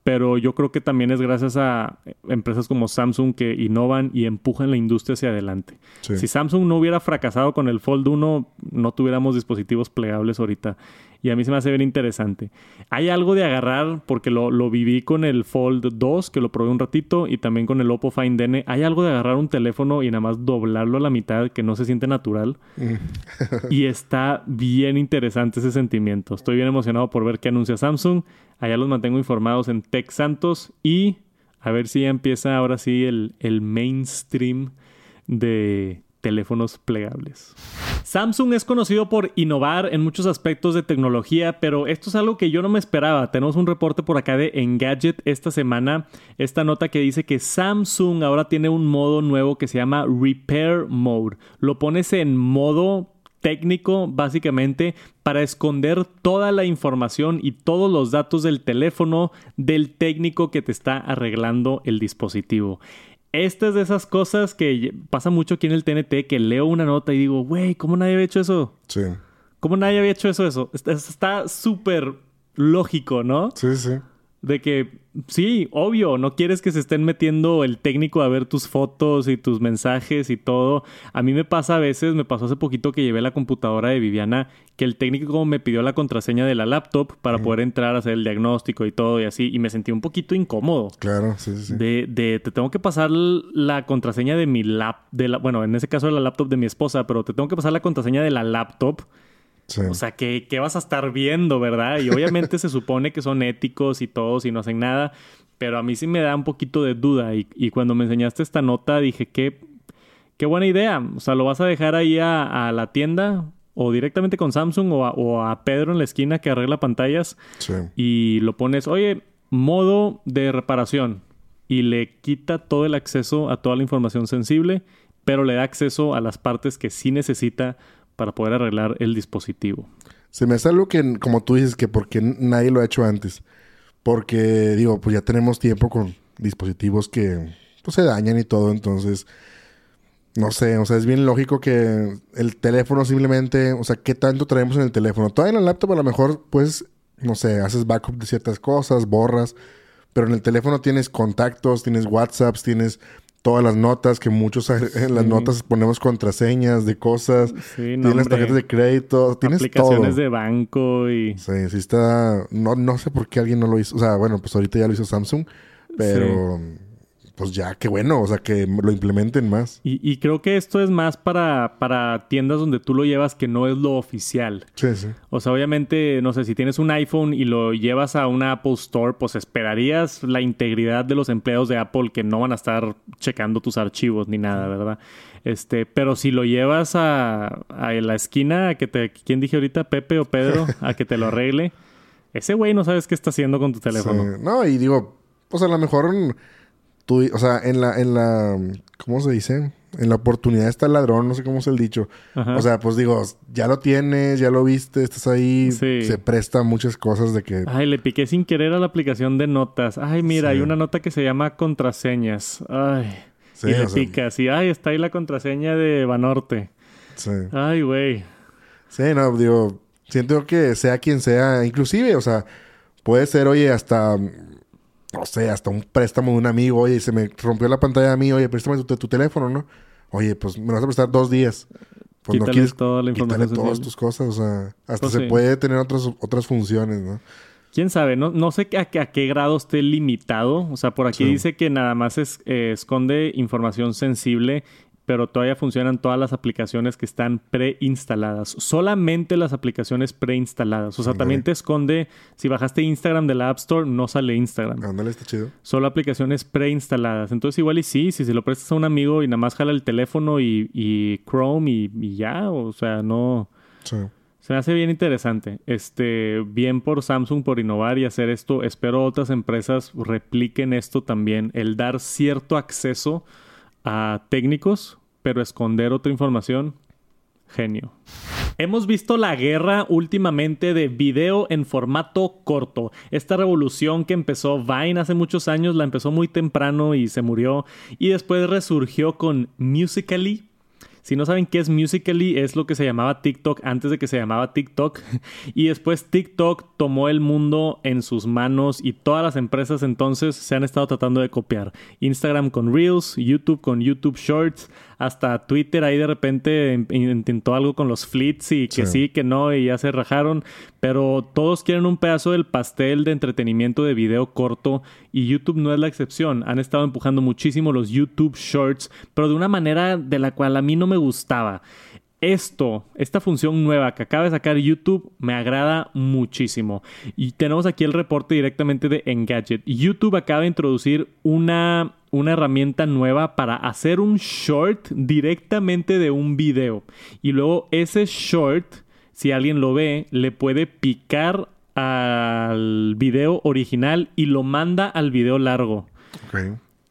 pero yo creo que también es gracias a empresas como Samsung que innovan y empujan la industria hacia adelante. Si Samsung no hubiera fracasado con el Fold 1, no tuviéramos dispositivos plegables ahorita y a mí se me hace bien interesante. Hay algo de agarrar, porque lo, viví con el Fold 2, que lo probé un ratito, y también con el Oppo Find N. Hay algo de agarrar un teléfono y nada más doblarlo a la mitad, que no se siente natural. Mm. y está bien interesante ese sentimiento. Estoy bien emocionado por ver qué anuncia Samsung. Allá los mantengo informados en Tech Santos y a ver si ya empieza ahora sí el, el mainstream de teléfonos plegables. Samsung es conocido por innovar en muchos aspectos de tecnología, pero esto es algo que yo no me esperaba. Tenemos un reporte por acá de Engadget esta semana, esta nota que dice que Samsung ahora tiene un modo nuevo que se llama Repair Mode. Lo pones en modo técnico básicamente para esconder toda la información y todos los datos del teléfono del técnico que te está arreglando el dispositivo. Esta es de esas cosas que pasa mucho aquí en el TNT, que leo una nota y digo, güey, ¿cómo nadie había hecho eso? Sí. ¿Cómo nadie había hecho eso? Eso está súper lógico, ¿no? Sí, sí. De que Sí, obvio, no quieres que se estén metiendo el técnico a ver tus fotos y tus mensajes y todo. A mí me pasa a veces, me pasó hace poquito que llevé la computadora de Viviana, que el técnico me pidió la contraseña de la laptop para poder entrar a hacer el diagnóstico y todo y así, y me sentí un poquito incómodo. Claro, sí, sí. De, de te tengo que pasar la contraseña de mi lap, de la, bueno, en ese caso de la laptop de mi esposa, pero te tengo que pasar la contraseña de la laptop o sea, ¿qué, vas a estar viendo, verdad? Y obviamente se supone que son éticos y todos y no hacen nada, pero a mí sí me da un poquito de duda. Y, cuando me enseñaste esta nota dije, qué, qué buena idea. O sea, lo vas a dejar ahí a, la tienda o directamente con Samsung o a, Pedro en la esquina que arregla pantallas y lo pones, oye, modo de reparación y le quita todo el acceso a toda la información sensible, pero le da acceso a las partes que sí necesita para poder arreglar el dispositivo. Se me hace algo que, como tú dices, que porque nadie lo ha hecho antes. Porque, digo, pues ya tenemos tiempo con dispositivos que pues, se dañan y todo, entonces, no sé, o sea, es bien lógico que el teléfono simplemente, o sea, ¿qué tanto traemos en el teléfono? Todavía en el laptop a lo mejor, pues, no sé, haces backup de ciertas cosas, borras, pero en el teléfono tienes contactos, tienes WhatsApps, tienes todas las notas, que muchos en las notas ponemos contraseñas de cosas. Sí, tienes tarjetas de crédito, tienes aplicaciones de banco y... Sí, sí está... No, no sé por qué alguien no lo hizo. O sea, bueno, pues ahorita ya lo hizo Samsung, pero pues ya, qué bueno, o sea, que lo implementen más. Y, creo que esto es más para, para tiendas donde tú lo llevas que no es lo oficial. Sí, sí. O sea, obviamente, no sé, si tienes un iPhone y lo llevas a una Apple Store, pues esperarías la integridad de los empleados de Apple que no van a estar checando tus archivos ni nada, ¿verdad? Este, pero si lo llevas a, a la esquina, a que te, ¿quién dije ahorita? Pepe o Pedro, a que te lo arregle. Ese güey no sabes qué está haciendo con tu teléfono. No, y digo, pues a lo mejor o sea, en la, en la, ¿cómo se dice? En la oportunidad está el ladrón, no sé cómo es el dicho. O sea, pues digo, ya lo tienes, ya lo viste, estás ahí, se presta muchas cosas de que... Ay, le piqué sin querer a la aplicación de notas. Ay, mira, hay una nota que se llama contraseñas. Ay. y le picas y, ay, está ahí la contraseña de Banorte. Sí. Ay, güey. Sí, no, digo, siento que sea quien sea, inclusive, o sea, puede ser, oye, hasta no sé, hasta un préstamo de un amigo, oye, se me rompió la pantalla a mí, oye, préstame tu, teléfono, ¿no? Oye, pues me vas a prestar dos días. Pues no quieres toda la información. todas tus cosas, o sea, hasta pues se puede tener otras, otras funciones, ¿no? Quién sabe, no, no sé a, a qué grado esté limitado. O sea, por aquí dice que nada más es, eh, esconde información sensible pero todavía funcionan todas las aplicaciones que están preinstaladas. Solamente las aplicaciones preinstaladas. O sea, también te esconde, si bajaste Instagram de la App Store, no sale Instagram. Ándale, está chido. Solo aplicaciones preinstaladas. Entonces igual y sí, si se lo prestas a un amigo y nada más jala el teléfono y, Chrome y, y, ya, o sea, no... Sí. Se me hace bien interesante. Este, bien por Samsung por innovar y hacer esto. Espero otras empresas repliquen esto también. El dar cierto acceso a técnicos, pero esconder otra información. Genio. Hemos visto la guerra últimamente de video en formato corto. Esta revolución que empezó Vine hace muchos años, la empezó muy temprano y se murió. Y después resurgió con Musically si no saben qué es Musically, es lo que se llamaba TikTok antes de que se llamaba TikTok. y después TikTok tomó el mundo en sus manos y todas las empresas entonces se han estado tratando de copiar. Instagram con Reels, YouTube con YouTube Shorts, hasta Twitter ahí de repente intentó algo con los fleets y que sí. que no, y ya se rajaron. Pero todos quieren un pedazo del pastel de entretenimiento de video corto y YouTube no es la excepción. Han estado empujando muchísimo los YouTube Shorts, pero de una manera de la cual a mí no me gustaba. Esto, esta función nueva que acaba de sacar YouTube, me agrada muchísimo. Y tenemos aquí el reporte directamente de Engadget. YouTube acaba de introducir una una herramienta nueva para hacer un short directamente de un video. Y luego ese short, si alguien lo ve, le puede picar al video original y lo manda al video largo.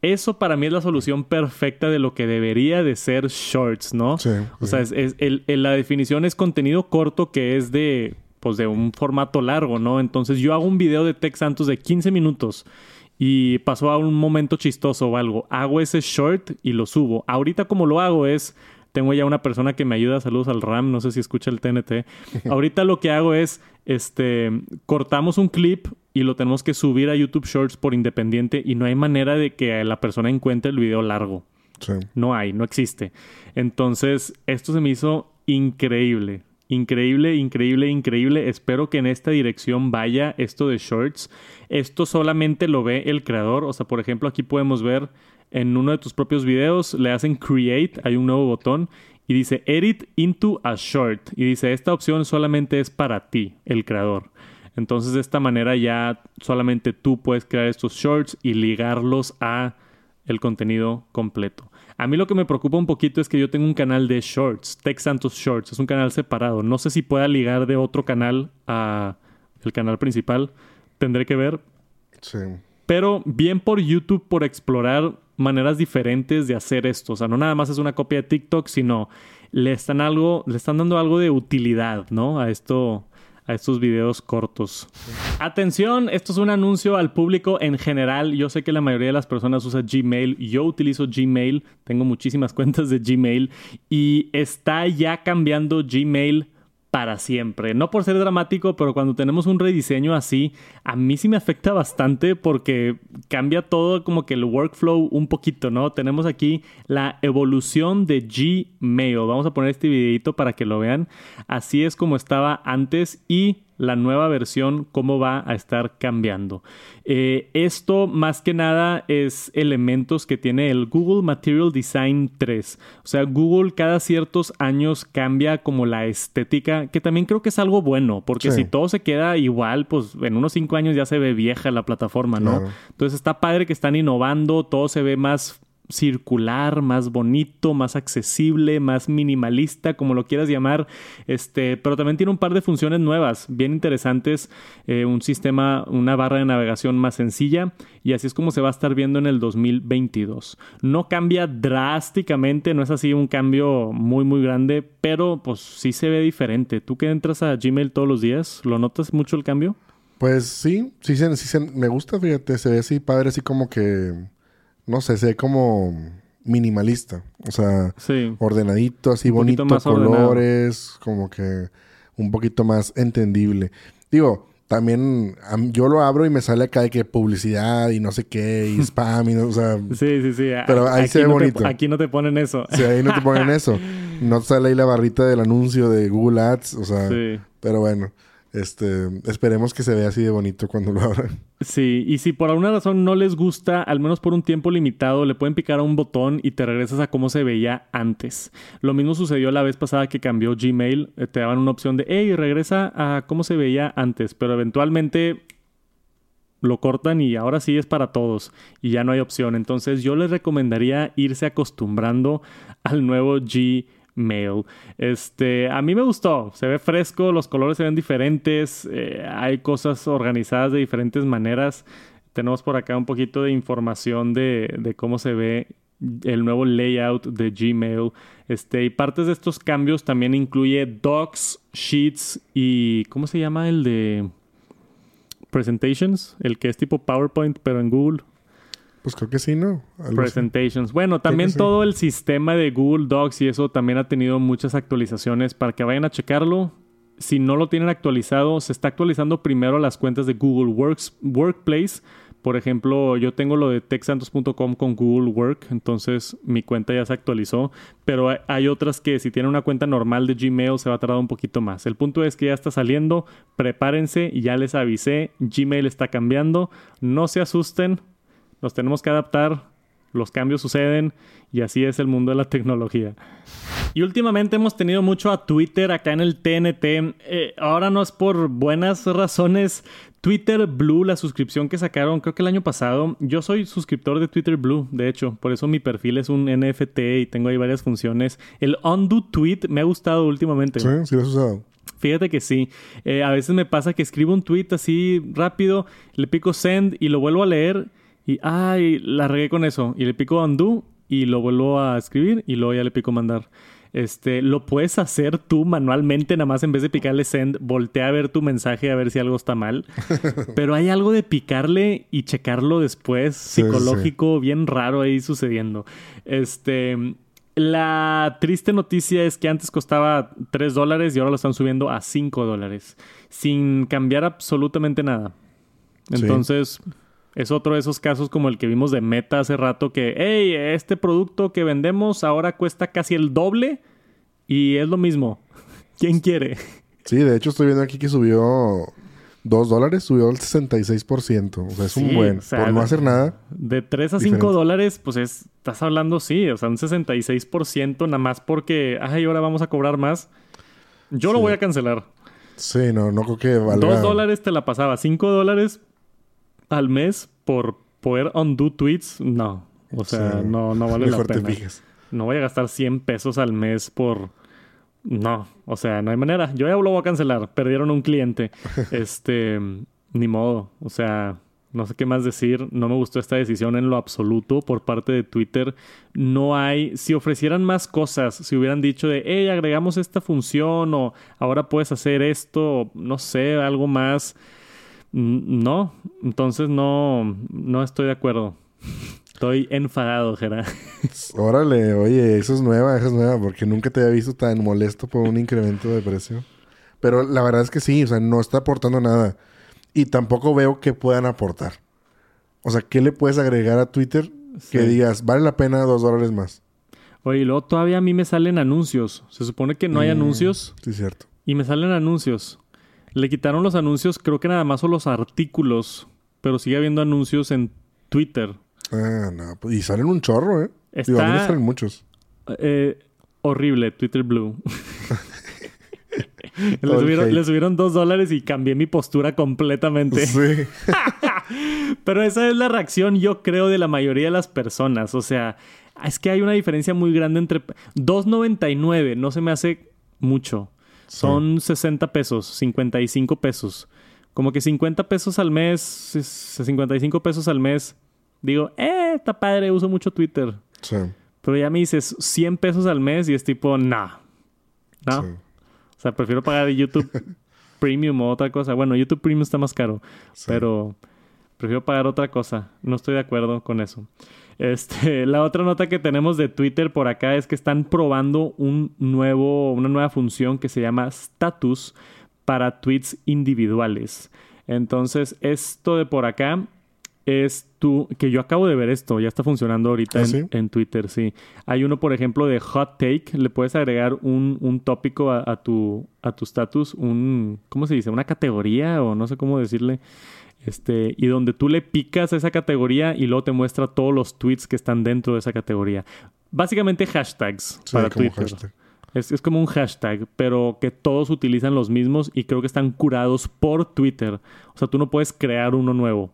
Eso para mí es la solución perfecta de lo que debería de ser shorts, ¿no? Sí, o sea, es, la definición es contenido corto que es de, pues, de un formato largo, ¿no? Entonces yo hago un video de Tech Santos de 15 minutos y pasó a un momento chistoso o algo. Hago ese short y lo subo. Ahorita como lo hago es, tengo ya una persona que me ayuda, saludos al RAM, no sé si escucha el TNT. Ahorita lo que hago es, este, cortamos un clip y lo tenemos que subir a YouTube Shorts por independiente y no hay manera de que la persona encuentre el video largo. No hay, no existe. Entonces, esto se me hizo increíble. Increíble, increíble, increíble. Espero que en esta dirección vaya esto de shorts. Esto solamente lo ve el creador. O sea, por ejemplo, aquí podemos ver en uno de tus propios videos, le hacen create, hay un nuevo botón y dice edit into a short. Y dice, esta opción solamente es para ti, el creador. Entonces de esta manera ya solamente tú puedes crear estos shorts y ligarlos a el contenido completo. A mí lo que me preocupa un poquito es que yo tengo un canal de shorts, Tech Santos Shorts, es un canal separado. No sé si pueda ligar de otro canal a el canal principal. Tendré que ver. Sí. Pero bien por YouTube por explorar maneras diferentes de hacer esto. O sea, no nada más es una copia de TikTok, sino le están algo, le están dando algo de utilidad, ¿no? A esto, a estos videos cortos. Atención, esto es un anuncio al público en general. Yo sé que la mayoría de las personas usa Gmail. Yo utilizo Gmail, tengo muchísimas cuentas de Gmail y está ya cambiando Gmail para siempre. No por ser dramático, pero cuando tenemos un rediseño así, a mí sí me afecta bastante porque cambia todo como que el workflow un poquito, ¿no? Tenemos aquí la evolución de Gmail. Vamos a poner este videito para que lo vean. Así es como estaba antes y la nueva versión, cómo va a estar cambiando. Eh, esto más que nada es elementos que tiene el Google Material Design 3. O sea, Google cada ciertos años cambia como la estética, que también creo que es algo bueno, porque si todo se queda igual, pues en unos 5 años ya se ve vieja la plataforma, ¿no? Entonces está padre que están innovando, todo se ve más circular, más bonito, más accesible, más minimalista, como lo quieras llamar. Este, pero también tiene un par de funciones nuevas, bien interesantes. Eh, un sistema, una barra de navegación más sencilla. Y así es como se va a estar viendo en el 2022. No cambia drásticamente, no es así un cambio muy, muy grande, pero pues sí se ve diferente. ¿Tú que entras a Gmail todos los días, lo notas mucho el cambio? Pues sí, sí, sí, sí me gusta, fíjate, se ve así padre, así como que no sé, se ve como minimalista. O sea, ordenadito, así bonito, colores, como que un poquito más entendible. Digo, también yo lo abro y me sale acá de que publicidad y no sé qué, y spam y no, o sea. Sí, sí, sí. Pero ahí se ve bonito. aquí no te ponen eso. Sí, ahí no te ponen eso. No sale ahí la barrita del anuncio de Google Ads, o sea. Sí. Pero bueno. Este, esperemos que se vea así de bonito cuando lo abran. Sí, y si por alguna razón no les gusta, al menos por un tiempo limitado, le pueden picar a un botón y te regresas a cómo se veía antes. Lo mismo sucedió la vez pasada que cambió Gmail. Eh, te daban una opción de, hey, regresa a cómo se veía antes, pero eventualmente lo cortan y ahora sí es para todos y ya no hay opción. Entonces yo les recomendaría irse acostumbrando al nuevo Gmail Mail. Este, a mí me gustó, se ve fresco, los colores se ven diferentes, eh, hay cosas organizadas de diferentes maneras. Tenemos por acá un poquito de información de, de cómo se ve el nuevo layout de Gmail. Este, y partes de estos cambios también incluye Docs, Sheets y ¿cómo se llama el de Presentations? El que es tipo PowerPoint pero en Google. Pues creo que sí, ¿no? Presentations. Bueno, también todo el sistema de Google Docs y eso también ha tenido muchas actualizaciones para que vayan a checarlo. Si no lo tienen actualizado, se está actualizando primero las cuentas de Google Works, Workplace. Por ejemplo, yo tengo lo de texantos.com con Google Work, entonces mi cuenta ya se actualizó, pero hay otras que si tienen una cuenta normal de Gmail se va a tardar un poquito más. El punto es que ya está saliendo, prepárense, ya les avisé, Gmail está cambiando, no se asusten, nos tenemos que adaptar, los cambios suceden y así es el mundo de la tecnología. Y últimamente hemos tenido mucho a Twitter acá en el TNT. Eh, ahora no es por buenas razones. Twitter Blue, la suscripción que sacaron creo que el año pasado. Yo soy suscriptor de Twitter Blue, de hecho. Por eso mi perfil es un NFT y tengo ahí varias funciones. El undo tweet me ha gustado últimamente. Sí, sí lo has usado. Fíjate que sí. Eh, a veces me pasa que escribo un tweet así rápido, le pico send y lo vuelvo a leer y, ay, la regué con eso. Y le pico undo y lo vuelvo a escribir y luego ya le pico mandar. Este, lo puedes hacer tú manualmente, nada más en vez de picarle send, voltea a ver tu mensaje a ver si algo está mal. Pero hay algo de picarle y checarlo después, psicológico, bien raro ahí sucediendo. Este, la triste noticia es que antes costaba 3 dólares y ahora lo están subiendo a 5 dólares, sin cambiar absolutamente nada. Entonces, es otro de esos casos como el que vimos de Meta hace rato que, hey, este producto que vendemos ahora cuesta casi el doble y es lo mismo. ¿Quién quiere? Sí, de hecho estoy viendo aquí que subió 2 dólares, subió el 66%. O sea, es un buen. por no hacer nada. De 3 a 5 dólares, pues estás hablando, sí, o sea, un 66% nada más porque, ay, ahora vamos a cobrar más. Yo lo voy a cancelar. Sí, no, no creo que valga. 2 dólares te la pasaba, 5 dólares al mes por poder undo tweets, no. O sea, no, no vale la pena. No voy a gastar 100 pesos al mes por... No, o sea, no hay manera. Yo ya lo voy a cancelar. Perdieron un cliente. este, ni modo. O sea, no sé qué más decir. No me gustó esta decisión en lo absoluto por parte de Twitter. No hay. Si ofrecieran más cosas, si hubieran dicho de, hey, agregamos esta función o ahora puedes hacer esto, no sé, algo más no, entonces no, no estoy de acuerdo. Estoy enfadado, Gerard. Órale, oye, eso es nueva, eso es nueva, porque nunca te había visto tan molesto por un incremento de precio. Pero la verdad es que sí, o sea, no está aportando nada. Y tampoco veo que puedan aportar. O sea, ¿qué le puedes agregar a Twitter que digas, vale la pena dos dólares más? Oye, y luego todavía a mí me salen anuncios. Se supone que no hay mm, anuncios. Sí, cierto. Y me salen anuncios. Le quitaron los anuncios, creo que nada más son los artículos, pero sigue habiendo anuncios en Twitter. Ah, no, pues, y salen un chorro, ¿eh? Está, a mí salen muchos. Eh, horrible, Twitter Blue. le, subieron, dos dólares y cambié mi postura completamente. Sí. Pero esa es la reacción, yo creo, de la mayoría de las personas. O sea, es que hay una diferencia muy grande entre 2.99, no se me hace mucho. Son 60 pesos, 55 pesos. Como que 50 pesos al mes, 55 pesos al mes. Digo, eh, está padre, uso mucho Twitter. Sí. Pero ya me dices 100 pesos al mes y es tipo, nah. ¿No? O sea, prefiero pagar YouTube Premium o otra cosa. Bueno, YouTube Premium está más caro. Pero prefiero pagar otra cosa. No estoy de acuerdo con eso. Este, la otra nota que tenemos de Twitter por acá es que están probando un nuevo, una nueva función que se llama Status para tweets individuales. Entonces, esto de por acá es tú, que yo acabo de ver esto, ya está funcionando ahorita ¿Ah, en Twitter, sí. Hay uno, por ejemplo, de hot take, le puedes agregar un, un tópico a, a tu a tu status, un, ¿cómo se dice? Una categoría o no sé cómo decirle. Este, y donde tú le picas a esa categoría y luego te muestra todos los tweets que están dentro de esa categoría. Básicamente hashtags Sí, para como Twitter. hashtag. Es, es como un hashtag, pero que todos utilizan los mismos y creo que están curados por Twitter. O sea, tú no puedes crear uno nuevo,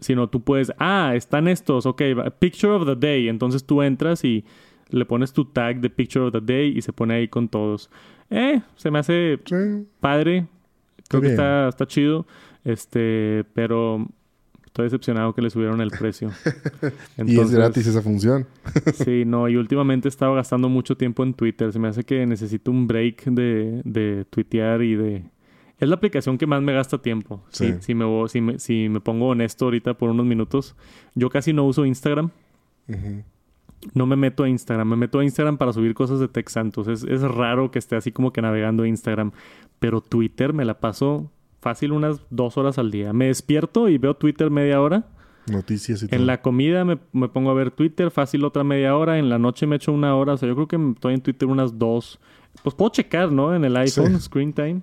sino tú puedes, ah, están estos, ok, picture of the day. Entonces tú entras y le pones tu tag de picture of the day y se pone ahí con todos. Eh, se me hace Sí. padre. Creo que está chido. Este, pero estoy decepcionado que le subieron el precio. Y es gratis esa función. Sí, no, y últimamente he estado gastando mucho tiempo en Twitter. Se me hace que necesito un break de, de tuitear y de... Es la aplicación que más me gasta tiempo. Sí. Si, si me, si, me, si me pongo honesto ahorita por unos minutos. Yo casi no uso Instagram. No me meto a Instagram. Me meto a Instagram para subir cosas de Tech Santos. Es, es raro que esté así como que navegando Instagram. Pero Twitter me la paso fácil unas dos horas al día. Me despierto y veo Twitter media hora. Noticias y todo. En la comida me, me pongo a ver Twitter, fácil otra media hora. En la noche me echo una hora. O sea, yo creo que estoy en Twitter unas dos. Pues puedo checar, ¿no? En el iPhone, Sí. Screen Time.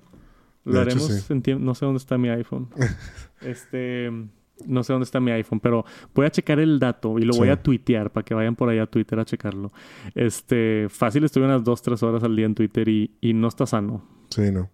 Lo De hecho, haremos sí. en. No sé dónde está mi iPhone. este. No sé dónde está mi iPhone, pero voy a checar el dato y lo voy a tuitear para que vayan por allá a Twitter a checarlo. Este, fácil estoy unas dos, tres horas al día en Twitter y, y no está sano. Sí, no.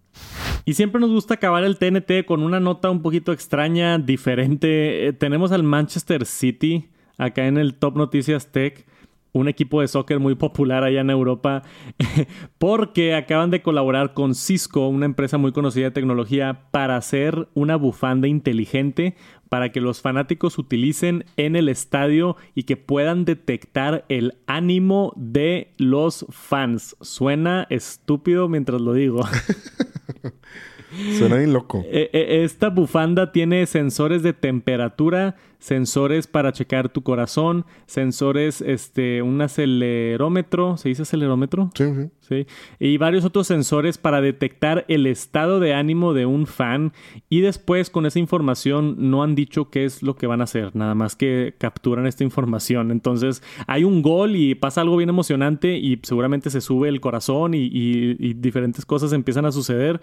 Y siempre nos gusta acabar el TNT con una nota un poquito extraña, diferente. Eh, tenemos al Manchester City acá en el Top Noticias Tech, un equipo de soccer muy popular allá en Europa, porque acaban de colaborar con Cisco, una empresa muy conocida de tecnología, para hacer una bufanda inteligente para que los fanáticos utilicen en el estadio y que puedan detectar el ánimo de los fans. Suena estúpido mientras lo digo. Suena bien loco. Eh, eh, Esta bufanda tiene sensores de temperatura, sensores para checar tu corazón, sensores, este, un acelerómetro, ¿se dice acelerómetro? Sí, sí. Sí. Y varios otros sensores para detectar el estado de ánimo de un fan. Y después, con esa información, no han dicho qué es lo que van a hacer. Nada más que capturan esta información. Entonces, hay un gol y pasa algo bien emocionante. Y seguramente se sube el corazón y, y- y diferentes cosas empiezan a suceder.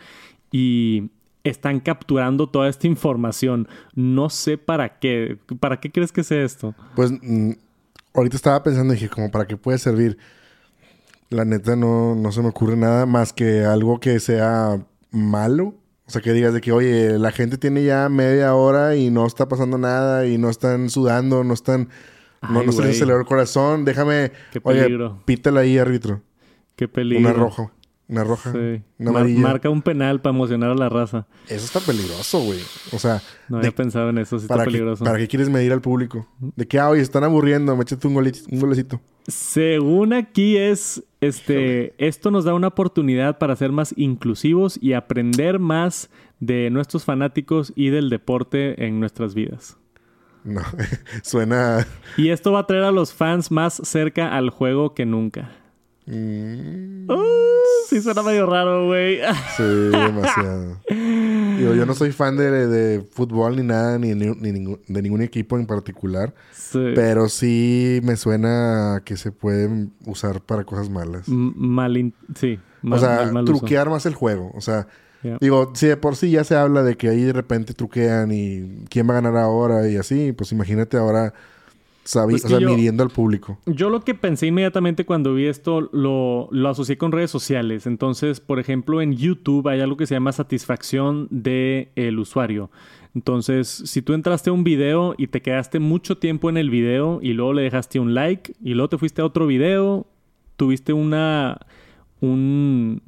Y están capturando toda esta información. No sé para qué. ¿Para qué crees que sea esto? Pues mm, ahorita estaba pensando y dije, como para qué puede servir. La neta no, no se me ocurre nada más que algo que sea malo. O sea, que digas de que, oye, la gente tiene ya media hora y no está pasando nada y no están sudando, no están... no, Ay, no se les aceleró el corazón. Déjame... Qué Oye, peligro. pítala ahí, árbitro. Qué peligro. Una roja. Una roja. Sí. Una Mar- amarilla. marca un penal para emocionar a la raza. Eso está peligroso, güey. O sea, No de- había pensado en eso, sí está ¿para, qué, peligroso. ¿para qué quieres medir al público? De que, ah, oye, están aburriendo, méchate un, golito, un golecito. Según aquí es, este, esto nos da una oportunidad para ser más inclusivos y aprender más de nuestros fanáticos y del deporte en nuestras vidas. No, suena... Y esto va a traer a los fans más cerca al juego que nunca. Mm, Uh, sí suena medio raro, güey. sí, demasiado. Digo, yo no soy fan de, de fútbol ni nada, ni, ni- de ningún equipo en particular. Sí. Pero sí me suena que se pueden usar para cosas malas. M- mal, sí. Mal, o sea, mal- mal uso. truquear más el juego. O sea, digo, si de por sí ya se habla de que ahí de repente truquean y quién va a ganar ahora y así, pues imagínate ahora sabi- Pues o sea, yo- midiendo al público. Yo lo que pensé inmediatamente cuando vi esto lo, lo asocié con redes sociales. Entonces, por ejemplo, en YouTube hay algo que se llama satisfacción del usuario. Entonces, si tú entraste a un video y te quedaste mucho tiempo en el video y luego le dejaste un like y luego te fuiste a otro video, tuviste una un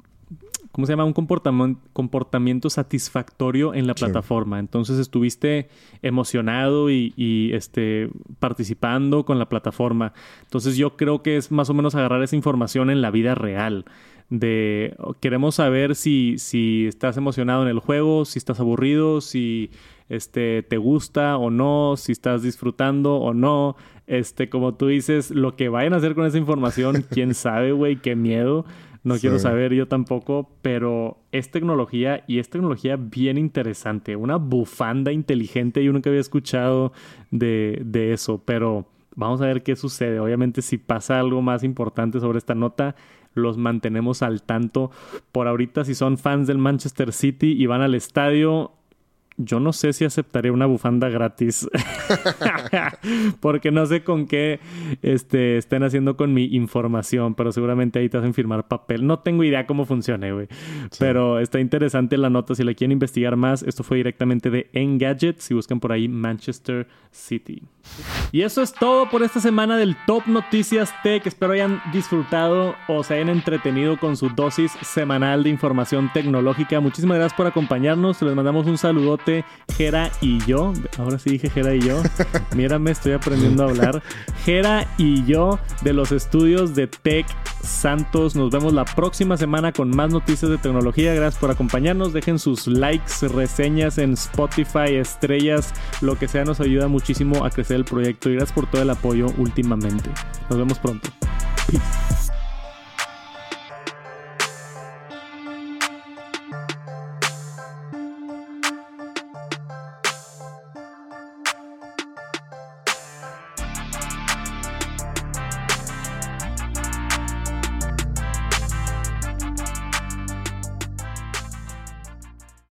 ¿cómo se llama? Un comportamiento, comportamiento satisfactorio en la Sí. plataforma. Entonces estuviste emocionado y, y, este, participando con la plataforma. Entonces yo creo que es más o menos agarrar esa información en la vida real. De oh, queremos saber si, si estás emocionado en el juego, si estás aburrido, si este, te gusta o no, si estás disfrutando o no. Este, como tú dices, lo que vayan a hacer con esa información, quién sabe, güey, qué miedo. No quiero saber yo tampoco, pero es tecnología y es tecnología bien interesante. Una bufanda inteligente, yo nunca había escuchado de, de eso, pero vamos a ver qué sucede. Obviamente si pasa algo más importante sobre esta nota, los mantenemos al tanto. Por ahorita, si son fans del Manchester City y van al estadio, yo no sé si aceptaré una bufanda gratis. Porque no sé con qué este, estén haciendo con mi información, pero seguramente ahí te hacen firmar papel. No tengo idea cómo funcione, güey. Pero está interesante la nota. Si la quieren investigar más, esto fue directamente de Engadget. Si buscan por ahí Manchester City. Y eso es todo por esta semana del Top Noticias Tech. Espero hayan disfrutado o se hayan entretenido con su dosis semanal de información tecnológica. Muchísimas gracias por acompañarnos. Les mandamos un saludote, Jera y yo. Ahora sí dije Jera y yo. Mírame, estoy aprendiendo a hablar. Jera y yo de los estudios de Tech Santos. Nos vemos la próxima semana con más noticias de tecnología. Gracias por acompañarnos. Dejen sus likes, reseñas en Spotify, estrellas, lo que sea, nos ayuda muchísimo a el proyecto y gracias por todo el apoyo últimamente. Nos vemos pronto.